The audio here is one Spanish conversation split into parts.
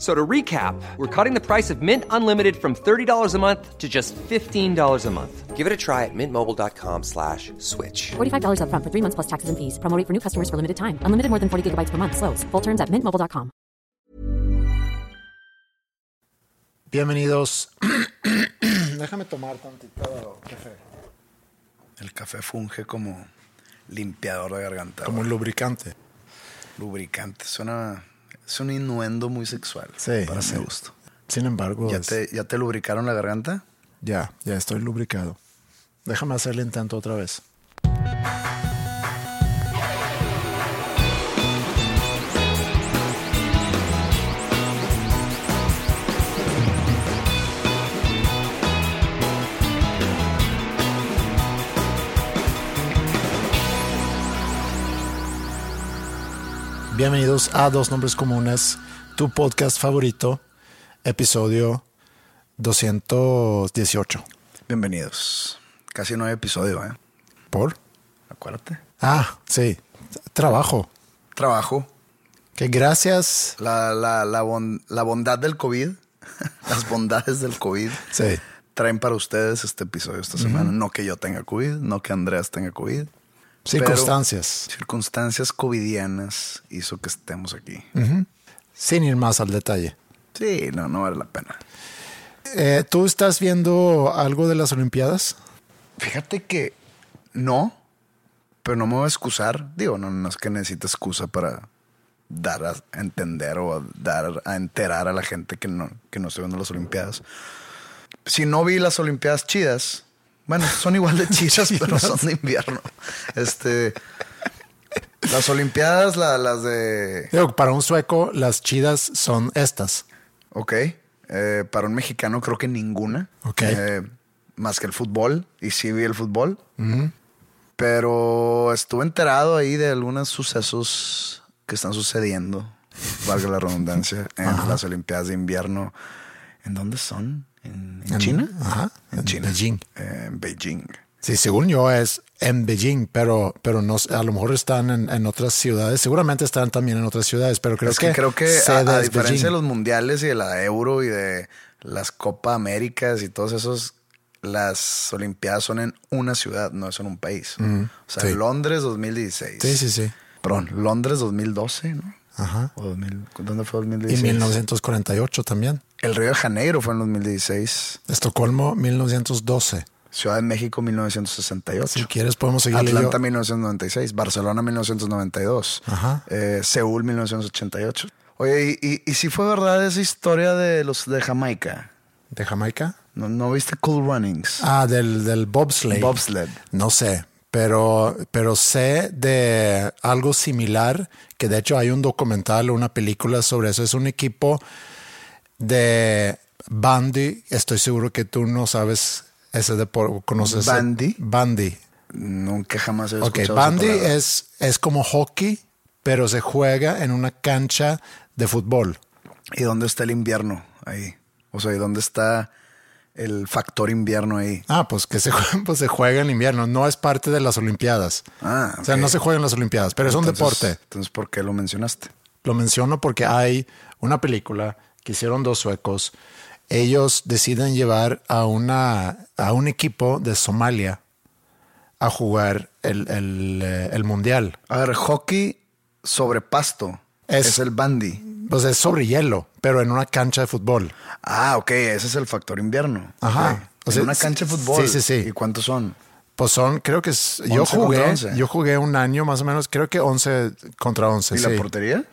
So to recap, we're cutting the price of Mint Unlimited from $30 a month to just $15 a month. Give it a try at mintmobile.com slash switch. $45 upfront for three months plus taxes and fees. Promo rate for new customers for limited time. Unlimited more than 40 gigabytes per month. Slows. Full terms at mintmobile.com. Bienvenidos. Déjame tomar tantito café. El café funge como limpiador de garganta. Como un lubricante. lubricante. Suena, es un innuendo muy sexual. Sí, Para mi gusto. Sin embargo, ¿Ya es- te, ¿Ya te lubricaron la garganta? ya, ya estoy lubricado. Déjame hacer el intento otra vez. Bienvenidos a Dos Nombres Comunes, tu podcast favorito, episodio 218. Bienvenidos. Casi no hay episodio, ¿eh? ¿Por? Acuérdate. Ah, sí, trabajo. Trabajo. Que gracias. La, la, la, bon- la bondad del COVID, las bondades del COVID, Sí. traen para ustedes este episodio esta semana. No que yo tenga COVID, no que Andreas tenga COVID. Circunstancias. Pero circunstancias covidianas hizo que estemos aquí. Sin ir más al detalle. Sí, no, no vale la pena. Eh, ¿Tú estás viendo algo de las Olimpiadas? Fíjate que no, pero no me voy a excusar. Digo, no, no es que necesite excusa para dar a entender o a dar a enterar a la gente que no, que no estoy viendo las Olimpiadas. Si no vi las Olimpiadas chidas, bueno, son igual de chidas, pero son de invierno. Este, las Olimpiadas, la- las de Digo, para un sueco, las chidas son estas. Ok. Eh, para un mexicano creo que ninguna. Ok. Eh, más que el fútbol. Y sí vi el fútbol. Pero estuve enterado ahí de algunos sucesos que están sucediendo, valga la redundancia, en las Olimpiadas de invierno. ¿En dónde son? ¿En, en En- China? ajá, En China. Beijing. En Beijing. Sí, según yo es en Beijing, pero, pero no, sé, a lo mejor están en, en otras ciudades. Seguramente están también en otras ciudades, pero creo es que, creo que a, diferencia Beijing. de los mundiales y de la Euro y de las Copa Américas y todos esos, las Olimpiadas son en una ciudad, no es en un país. o sea, sí. Londres 2016. Sí, sí, sí. Perdón, Londres 2012, ¿no? Ajá. O 2000, ¿Dónde fue Y 2016? 1948 también. El Río de Janeiro fue en 2016. Estocolmo, 1912. Ciudad de México 1968. Si quieres podemos seguirle Atlanta yo. 1996, Barcelona 1992, Ajá. eh, Seúl 1988. Oye, ¿y, y, y si fue verdad esa historia de los de Jamaica? ¿De Jamaica? ¿No, no viste Cool Runnings? Ah, del, del bobsleigh. Bobsled. No sé, pero, pero sé de algo similar, que de hecho hay un documental o una película sobre eso. Es un equipo de bandy. Estoy seguro que tú no sabes ese deporte. ¿Conoces? ¿Bandy? Bandy. Nunca jamás he Ok, escuchado esa bandy es, es como hockey, pero se juega en una cancha de fútbol. ¿Y dónde está el invierno ahí? O sea, ¿y dónde está el factor invierno ahí? Ah, pues que se, juega- pues se juega en invierno. No es parte de las Olimpiadas. Ah, O sea, ok. no se juega en las Olimpiadas, pero es un deporte. Entonces, ¿por qué lo mencionaste? Lo menciono porque hay una película que hicieron dos suecos. Ellos deciden llevar a, una, a un equipo de Somalia a jugar el, el, eh, el mundial. A ver, hockey sobre pasto Es- es, el bandy. Pues es sobre hielo, pero en una cancha de fútbol. Ah, ok, ese es el factor invierno. Ajá. Ok. O En sea, una cancha de fútbol. sí, sí, sí. ¿Y cuántos son? Pues son, creo que es, yo 11 jugué, contra 11. yo jugué un año más o menos, creo que 11 contra 11. ¿Y sí. la portería?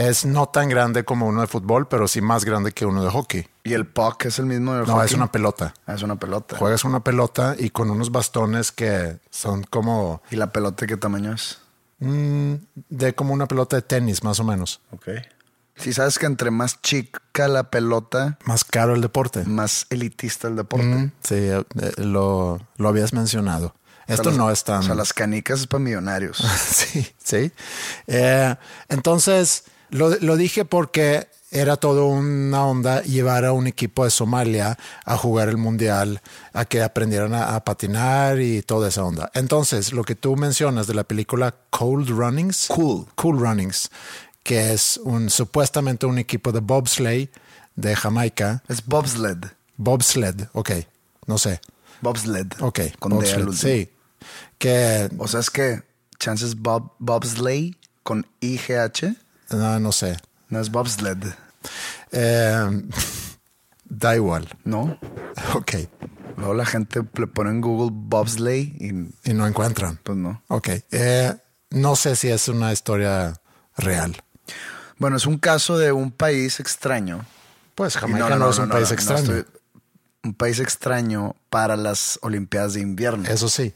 Es no tan grande como uno de fútbol, pero sí más grande que uno de hockey. Y el puck es el mismo de No, hockey? es una pelota. Ah, es una pelota. Juegas una pelota y con unos bastones que son como ¿Y la pelota qué tamaño es? mm, de como una pelota de tenis, más o menos. Ok. Si sabes que entre más chica la pelota, Más caro el deporte. más elitista el deporte. Mm, sí, eh, lo, lo habías mencionado. O sea, Esto no es tan... O sea, las canicas es para millonarios. Sí, sí. Eh, entonces, lo, lo dije porque era todo una onda llevar a un equipo de Somalia a jugar el mundial, a que aprendieran a, a patinar y toda esa onda. Entonces, lo que tú mencionas de la película Cold Runnings, Cool. Cool Runnings, que es un supuestamente un equipo de bobsleigh de Jamaica, es bobsled. bobsled, ok, no sé, Bobsled. ok, Con D bobsled, último. sí, que O sea, es que chances bob, bobsleigh con IGH no, no sé, no es bobsled. Eh, da igual. No. Ok. Luego la gente le pone en Google bobsleigh y Y no encuentran. pues no. Ok. Eh, no sé si es una historia real. Bueno, es un caso de un país extraño. Pues Jamaica no, es un país extraño. estoy- un país extraño para las Olimpiadas de invierno. Eso sí.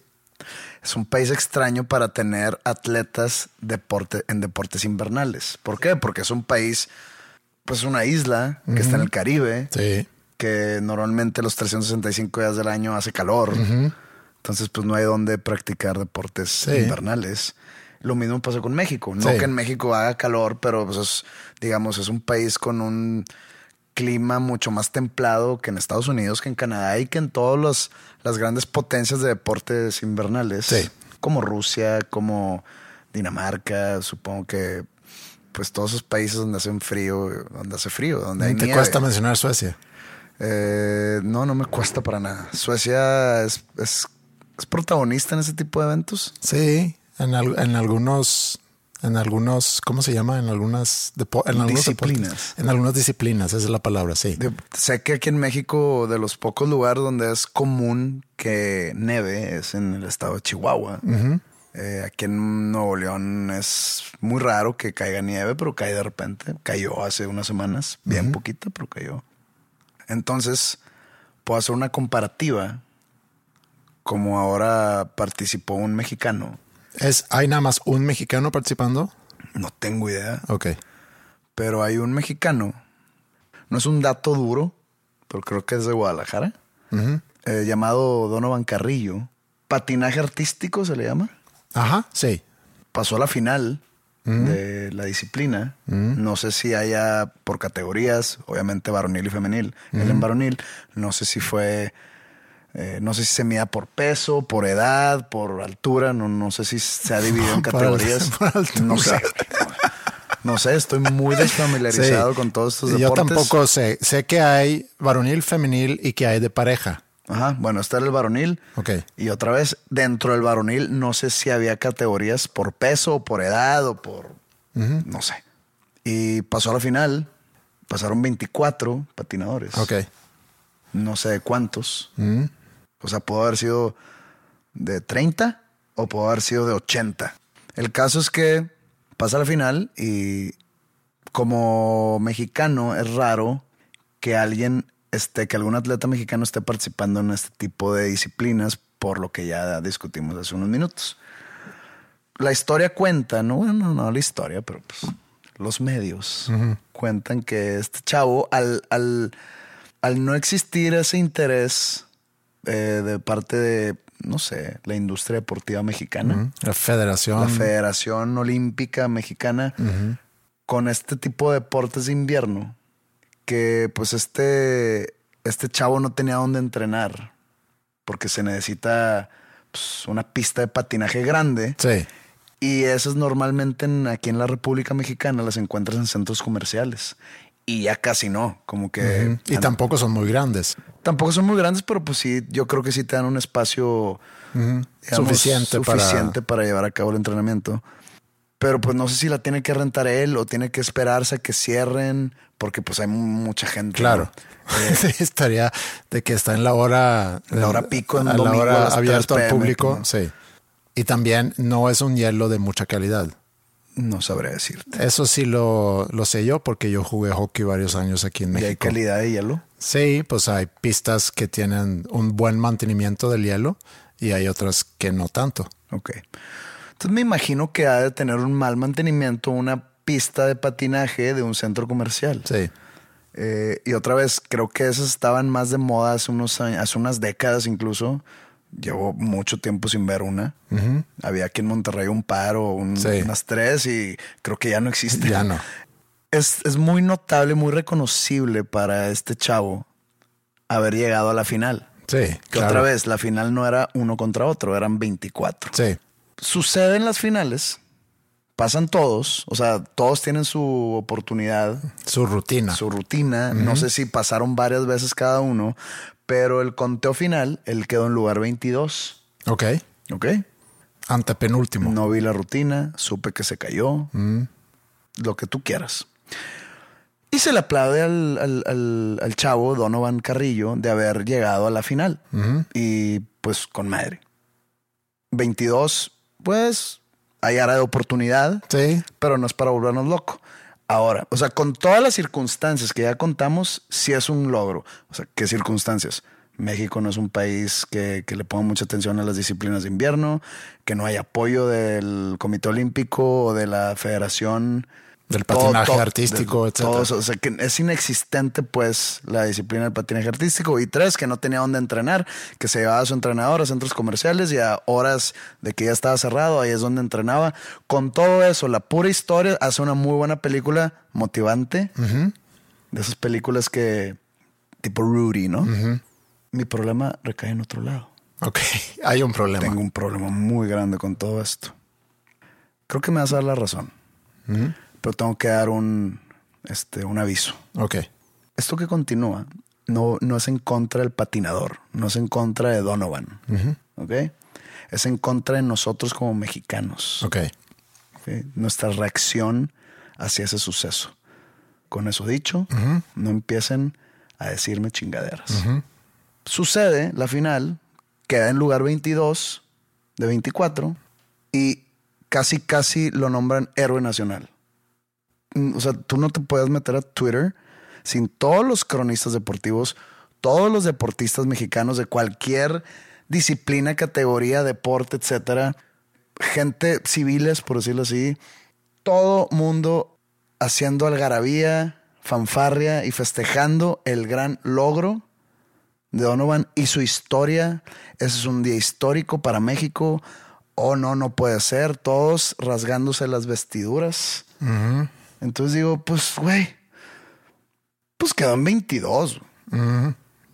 Es un país extraño para tener atletas deporte, en deportes invernales. ¿Por qué? Porque es un país, pues una isla que está en el Caribe, Sí. que normalmente los 365 días del año hace calor. Entonces, pues no hay donde practicar deportes Sí. invernales. Lo mismo pasa con México. No Sí. que en México haga calor, pero pues es, digamos, es un país con un clima mucho más templado que en Estados Unidos, que en Canadá y que en todas las grandes potencias de deportes invernales. Sí. Como Rusia, como Dinamarca, supongo que pues todos esos países donde hacen frío, donde hace frío, donde hay ¿Te nieve. cuesta mencionar Suecia? Eh, no, no me cuesta para nada. Suecia es, es, es protagonista en ese tipo de eventos. Sí. En, al- en algunos. En algunos. ¿Cómo se llama? En algunas. depo- en algunos Disciplinas. deportes. En algunas disciplinas. Esa es la palabra, sí. De- sé que aquí en México, de los pocos lugares donde es común que neve, es en el estado de Chihuahua. Eh, aquí en Nuevo León es muy raro que caiga nieve, pero cae de repente. Cayó hace unas semanas, bien poquita, pero cayó. Entonces, puedo hacer una comparativa. Como ahora participó un mexicano. Es, ¿Hay nada más un mexicano participando? No tengo idea. Ok. Pero hay un mexicano, no es un dato duro, pero creo que es de Guadalajara, eh, llamado Donovan Carrillo. Patinaje artístico se le llama. Ajá, sí. Pasó a la final de la disciplina. No sé si haya por categorías, obviamente varonil y femenil. Él en varonil, no sé si fue, eh, no sé si se mida por peso, por edad, por altura, no, no sé si se ha dividido en categorías. no sé. No sé, estoy muy desfamiliarizado Sí. con todos estos Yo deportes. tampoco sé. Sé que hay varonil, femenil y que hay de pareja. Ajá, bueno, está el varonil. Ok. Y otra vez, dentro del varonil, no sé si había categorías por peso, o por edad o por. No sé. Y pasó a la final. Pasaron 24 patinadores. Ok. No sé de cuántos. O sea, pudo haber sido de 30 o pudo haber sido de 80. El caso es que pasa la final y como mexicano es raro que alguien esté, que algún atleta mexicano esté participando en este tipo de disciplinas por lo que ya discutimos hace unos minutos. La historia cuenta, no, bueno, no la historia, pero pues los medios cuentan que este chavo, al, al, al no existir ese interés eh, de parte de, no sé, la industria deportiva mexicana, La federación. la Federación Olímpica Mexicana, con este tipo de deportes de invierno, que pues este, este chavo no tenía dónde entrenar, porque se necesita pues, una pista de patinaje grande. Sí. Y esas normalmente en- aquí en la República Mexicana las encuentras en centros comerciales. Y ya casi no, como que... Y tampoco son muy grandes. Tampoco son muy grandes, pero pues sí, yo creo que sí te dan un espacio digamos, Suficiente para- suficiente para... llevar a cabo el entrenamiento. Pero pues no sé si la tiene que rentar él o tiene que esperarse a que cierren, porque pues hay mucha gente. Claro. ¿no? Sí, estaría de que está en la hora. La hora pico en a la domingo hora abierto 3 al público. ¿no? Sí. Y también no es un hielo de mucha calidad. No sabré decirte. Eso sí lo, lo sé yo porque yo jugué hockey varios años aquí en ¿Y México. hay calidad de hielo? Sí, pues hay pistas que tienen un buen mantenimiento del hielo y hay otras que no tanto. Ok. Entonces me imagino que ha de tener un mal mantenimiento una pista de patinaje de un centro comercial. Sí. Eh, y otra vez, creo que esas estaban más de moda hace, unos años, hace unas décadas incluso. Llevo mucho tiempo sin ver una. Había aquí en Monterrey un par o un- Sí. unas tres y creo que ya no existe. Ya no. Es, es muy notable, muy reconocible para este chavo haber llegado a la final. Sí. Que claro. otra vez, la final no era uno contra otro, eran 24. Sí. Suceden las finales, pasan todos, o sea, todos tienen su oportunidad, Su rutina. su rutina. No sé si pasaron varias veces cada uno, pero el conteo final, él quedó en lugar 22. Ok. ¿Ok? Antepenúltimo. No vi la rutina, supe que se cayó, Mm. lo que tú quieras. Y se le aplaude al, al- al- al chavo Donovan Carrillo de haber llegado a la final. Y pues con madre. 22, pues hay área de oportunidad, Sí. pero no es para volvernos loco. Ahora, o sea, con todas las circunstancias que ya contamos, sí es un logro. O sea, ¿qué circunstancias? México no es un país que, que le ponga mucha atención a las disciplinas de invierno, que no hay apoyo del Comité Olímpico o de la Federación. Del patinaje artístico, todo eso. O sea, que es inexistente, pues, la disciplina del patinaje artístico. Y tres, que no tenía dónde entrenar, que se llevaba a su entrenador a centros comerciales y a horas de que ya estaba cerrado, ahí es donde entrenaba. Con todo eso, la pura historia hace una muy buena película motivante. De esas películas que, tipo Rudy, ¿no? Mi problema recae en otro lado. Ok. Hay un problema. Tengo un problema muy grande con todo esto. Creo que me vas a dar la razón. Pero tengo que dar un, este, un aviso. Ok. Esto que continúa no, no es en contra del patinador, no es en contra de Donovan. ¿Ok? Es en contra de nosotros como mexicanos. Ok. ¿ok? Nuestra reacción hacia ese suceso. Con eso dicho, no empiecen a decirme chingaderas. Sucede la final, queda en lugar 22 de 24 y casi, casi lo nombran héroe nacional. O sea, tú no te puedes meter a Twitter sin todos los cronistas deportivos, todos los deportistas mexicanos de cualquier disciplina, categoría, deporte, etcétera, gente civiles, por decirlo así, todo mundo haciendo algarabía, fanfarria y festejando el gran logro de Donovan y su historia. Ese es un día histórico para México. Oh, no, no puede ser. Todos rasgándose las vestiduras. Entonces digo, pues, güey, pues quedan 22.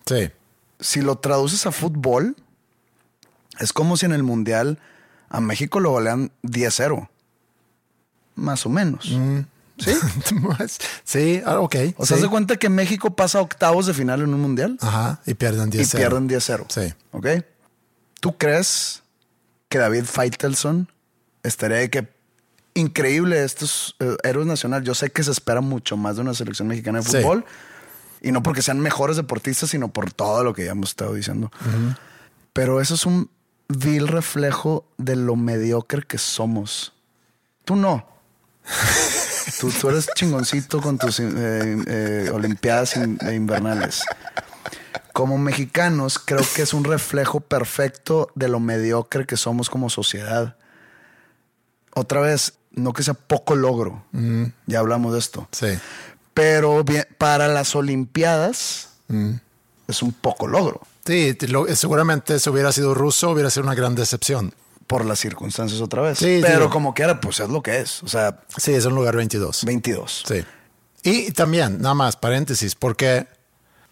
Sí. Si lo traduces a fútbol, es como si en el Mundial a México lo golean 10-0. Más o menos. ¿Sí? sí, ah, ok. O sea, sí. ¿se cuenta que México pasa a octavos de final en un Mundial? Ajá. Y pierden 10 y pierden 10-0. Sí. ¿Ok? ¿Tú crees que David Feitelson estaría de que increíble estos eh, héroes nacionales? Yo sé que se espera mucho más de una selección mexicana de Sí. fútbol. Y no porque sean mejores deportistas, sino por todo lo que ya hemos estado diciendo. Pero eso es un vil reflejo de lo mediocre que somos. Tú no. tú, tú eres chingoncito con tus eh, eh, Olimpiadas in- eh, invernales. Como mexicanos, creo que es un reflejo perfecto de lo mediocre que somos como sociedad. Otra vez, no que sea poco logro. Ya hablamos de esto. Sí. Pero bien, para las Olimpiadas es un poco logro Sí, lo- seguramente si hubiera sido ruso, hubiera sido una gran decepción. por las circunstancias otra vez. Sí, Pero digo. como quiera, pues es lo que es. O sea, Sí, es un lugar 22. 22. Sí. Y también, nada más, paréntesis, porque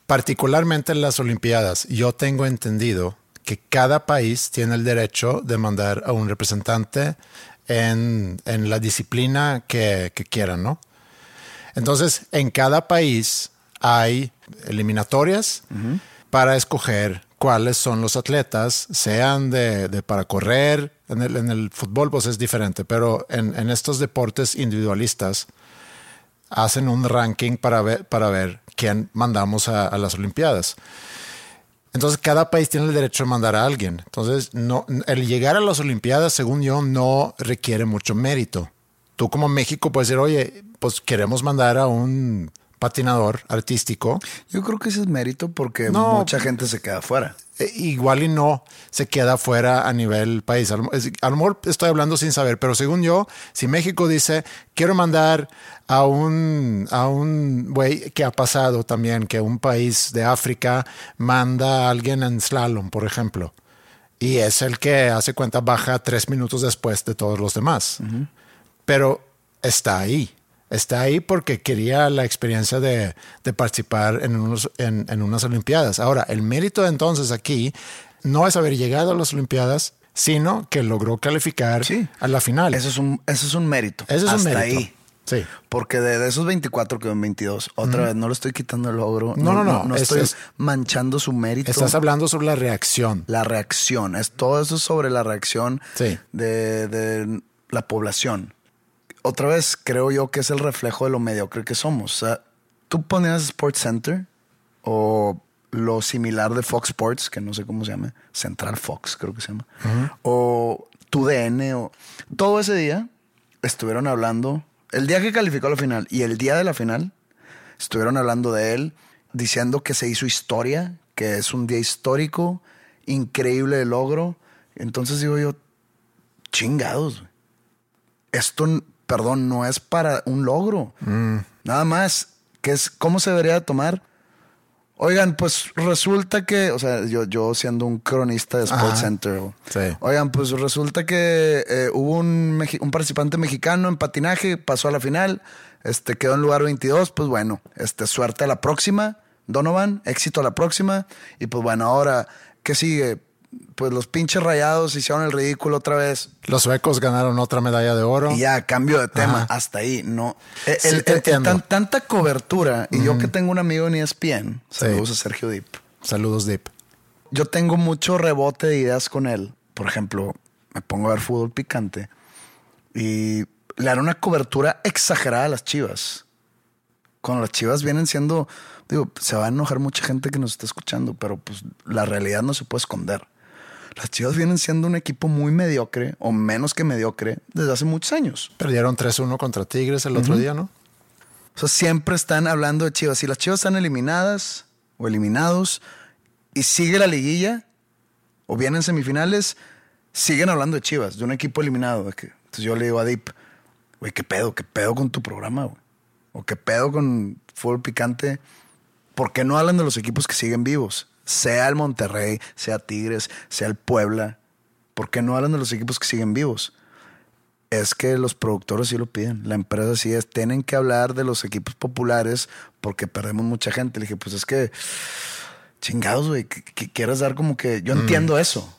particularmente en las Olimpiadas, yo tengo entendido que cada país tiene el derecho de mandar a un representante en, en la disciplina que, que quieran, ¿no? Entonces, en cada país hay eliminatorias para escoger cuáles son los atletas, sean de, de para correr, en el, en el fútbol pues es diferente, pero en, en estos deportes individualistas hacen un ranking para ver, para ver quién mandamos a, a las Olimpiadas. Entonces cada país tiene el derecho de mandar a alguien. Entonces no, el llegar a las Olimpiadas, según yo, no requiere mucho mérito. tú como México puedes decir, oye, pues queremos mandar a un patinador artístico. Yo creo que ese es mérito porque No. mucha gente se queda afuera. Eh, igual y no se queda fuera a nivel país. A lo, es- a lo mejor estoy hablando sin saber, pero según yo, si México dice, quiero mandar a un, a un güey que ha pasado también, que un país de África manda a alguien en slalom, por ejemplo, y es el que hace cuenta baja tres minutos después de todos los demás. Pero está ahí. Está ahí porque quería la experiencia de, de participar en, unos- en- en unas Olimpiadas. Ahora, el mérito de entonces aquí no es haber llegado a las Olimpiadas, sino que logró calificar Sí. a la final. Eso es un, eso es un mérito. Ese es un Hasta mérito. ahí. Sí. Porque de, de esos 24 quedó en 22. Otra vez, no le estoy quitando el logro. No, no, no. No, Es- estoy es- manchando su mérito. Estás hablando sobre la reacción. La reacción. Es todo eso sobre la reacción Sí. de, de la población. Otra vez, creo yo que es el reflejo de lo mediocre que somos. O sea, tú ponías Sports Center o lo similar de Fox Sports, que no sé cómo se llama, Central Fox, creo que se llama, o tu DN, o todo ese día estuvieron hablando, el día que calificó la final y el día de la final, estuvieron hablando de él, diciendo que se hizo historia, que es un día histórico, increíble logro. Entonces digo yo, chingados, esto, perdón, no es para un logro. Nada más, que es cómo se debería de tomar. Oigan, pues resulta que, o sea, yo, yo siendo un cronista de Sports Ajá. Center, Sí. oigan, pues resulta que eh, hubo un, un participante mexicano en patinaje, pasó a la final, este, quedó en lugar 22, pues bueno, este, suerte a la próxima, Donovan, éxito a la próxima, y pues bueno, ahora, ¿qué sigue? Pues los pinches rayados hicieron el ridículo otra vez. Los suecos ganaron otra medalla de oro. Y ya, cambio de tema, Ajá. hasta ahí, no. Sí, el- tan- tanta cobertura, y yo que tengo un amigo en ESPN, saludos a Sergio Dip. Saludos, Deep. Yo tengo mucho rebote de ideas con él. Por ejemplo, me pongo a ver fútbol picante y le dan una cobertura exagerada a las chivas. Cuando las chivas vienen siendo, digo, se va a enojar mucha gente que nos está escuchando, pero pues la realidad no se puede esconder. Las chivas vienen siendo un equipo muy mediocre o menos que mediocre desde hace muchos años. Perdieron 3-1 contra Tigres el otro día, ¿no? O sea, siempre están hablando de Chivas. Si las Chivas están eliminadas o eliminados y sigue la liguilla o vienen semifinales, siguen hablando de Chivas, de un equipo eliminado. Entonces yo le digo a Deep, güey, ¿qué pedo? ¿Qué pedo con tu programa, güey? ¿O qué pedo con Fútbol Picante? ¿Por qué no hablan de los equipos que siguen vivos? Sea el Monterrey, sea Tigres, sea el Puebla. ¿Por qué no hablan de los equipos que siguen vivos? Es que los productores sí lo piden. La empresa sí es. Tienen que hablar de los equipos populares porque perdemos mucha gente. Le dije, pues es que chingados, güey. que- que Quieres dar como que. Yo entiendo eso.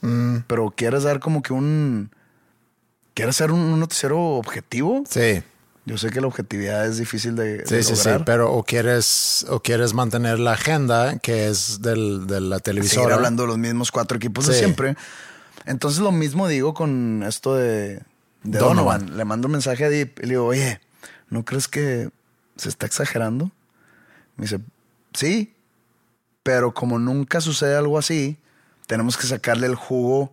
Pero quieres dar como que un. ¿Quieres ser un, un noticiero objetivo? Sí. Yo sé que la objetividad es difícil de, Sí, de sí, sí, lograr. pero o quieres, o quieres mantener la agenda que es del, de la seguir televisora. hablando de los mismos cuatro equipos de Sí. siempre. Entonces lo mismo digo con esto de, de Donovan. Donovan. Le mando un mensaje a Deep y le digo, oye, ¿no crees que se está exagerando? Me dice, sí, pero como nunca sucede algo así, tenemos que sacarle el jugo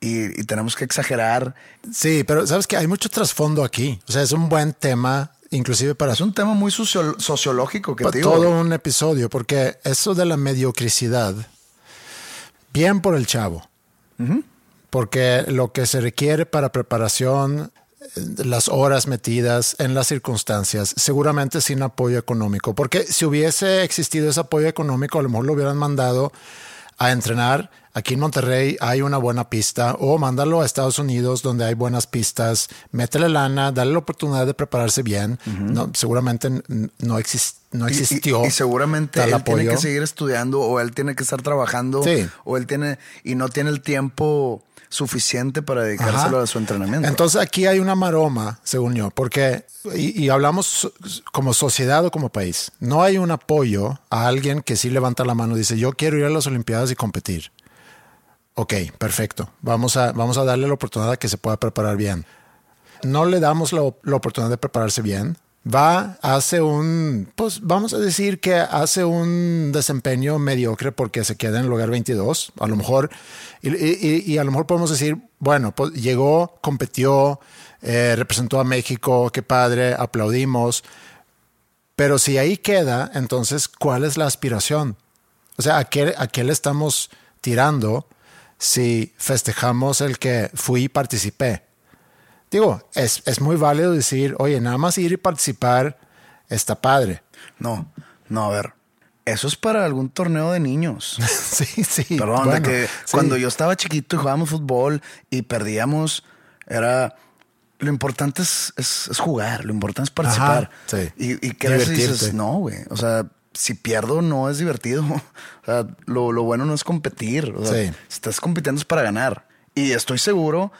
y, y tenemos que exagerar. Sí, pero sabes que hay mucho trasfondo aquí. O sea, es un buen tema, inclusive para Es un tema muy socio- sociológico que para te digo. todo un episodio, porque eso de la mediocricidad, bien por el chavo, porque lo que se requiere para preparación, eh, las horas metidas en las circunstancias, seguramente sin apoyo económico, porque si hubiese existido ese apoyo económico, a lo mejor lo hubieran mandado a entrenar. Aquí en Monterrey hay una buena pista o mándalo a Estados Unidos donde hay buenas pistas, métele lana, dale la oportunidad de prepararse bien. no, seguramente no, exis- no Y- y- existió. Y, seguramente tiene que seguir estudiando o él tiene que estar trabajando Sí. o él tiene y no tiene el tiempo suficiente para dedicárselo Ajá. a su entrenamiento. Entonces aquí hay una maroma, según yo, porque, y, y hablamos como sociedad o como país, no hay un apoyo a alguien que sí levanta la mano y dice, yo quiero ir a las Olimpiadas y competir. Ok, perfecto. Vamos a, vamos a darle la oportunidad de que se pueda preparar bien. No le damos la, la oportunidad de prepararse bien. Va, hace un, pues vamos a decir que hace un desempeño mediocre porque se queda en el lugar 22. A lo mejor, y, a lo mejor podemos decir, bueno, pues llegó, competió, eh, representó a México, qué padre, aplaudimos. Pero si ahí queda, entonces, ¿cuál es la aspiración? O sea, ¿a qué, a qué le estamos tirando si festejamos el que fui y participé? Digo, es, es muy válido decir, oye, nada más ir y participar está padre. No, no, a ver. Eso es para algún torneo de niños. sí, sí. Perdón, de bueno, que sí. cuando yo estaba chiquito y jugábamos fútbol y perdíamos, era. Lo importante es, es- es jugar, lo importante es participar. Ajá, sí. Y, y y dices, no, güey. O sea, si pierdo no es divertido. O sea, lo, lo bueno no es competir. O sea, Sí. si estás compitiendo es para ganar. Y estoy seguro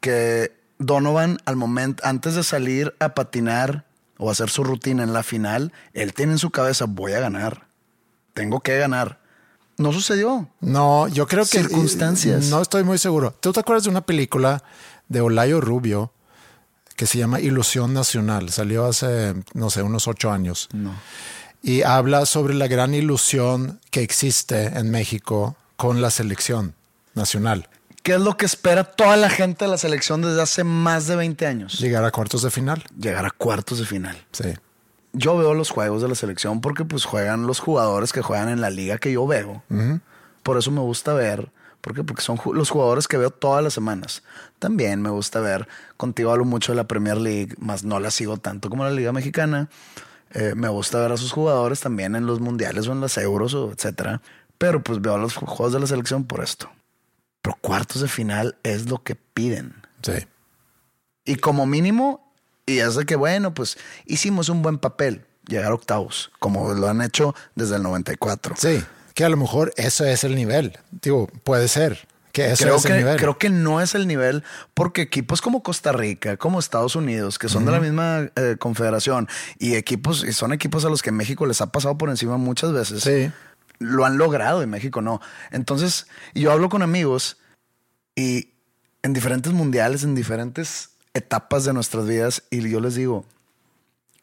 que Donovan, al momento, antes de salir a patinar o hacer su rutina en la final, él tiene en su cabeza, voy a ganar. Tengo que ganar. No sucedió. No, yo creo que. Circunstancias. No estoy muy seguro. ¿Tú te acuerdas de una película de Olayo Rubio que se llama Ilusión Nacional? Salió hace, no sé, unos ocho años. No. Y habla sobre la gran ilusión que existe en México con la selección nacional. ¿Qué es lo que espera toda la gente de la selección desde hace más de 20 años? Llegar a cuartos de final. Llegar a cuartos de final. Sí. Yo veo los juegos de la selección porque pues juegan los jugadores que juegan en la liga que yo veo. Por eso me gusta ver. ¿Por qué? Porque son los jugadores que veo todas las semanas. También me gusta ver. Contigo hablo mucho de la Premier League, más no la sigo tanto como la Liga Mexicana. Eh, me gusta ver a sus jugadores también en los mundiales o en las euros o etcétera. Pero pues veo los juegos de la selección por esto. Pero cuartos de final es lo que piden. Sí. Y como mínimo, y es de que, bueno, pues hicimos un buen papel, llegar a octavos, como lo han hecho desde el 94. Sí. Que a lo mejor eso es el nivel. Digo, puede ser que eso creo, es el que, nivel. creo que no es el nivel porque equipos como Costa Rica, como Estados Unidos, que son de la misma eh, confederación y equipos, y son equipos a los que México les ha pasado por encima muchas veces, Sí. Lo han logrado y México no. Entonces, yo hablo con amigos y en diferentes mundiales, en diferentes etapas de nuestras vidas, y yo les digo,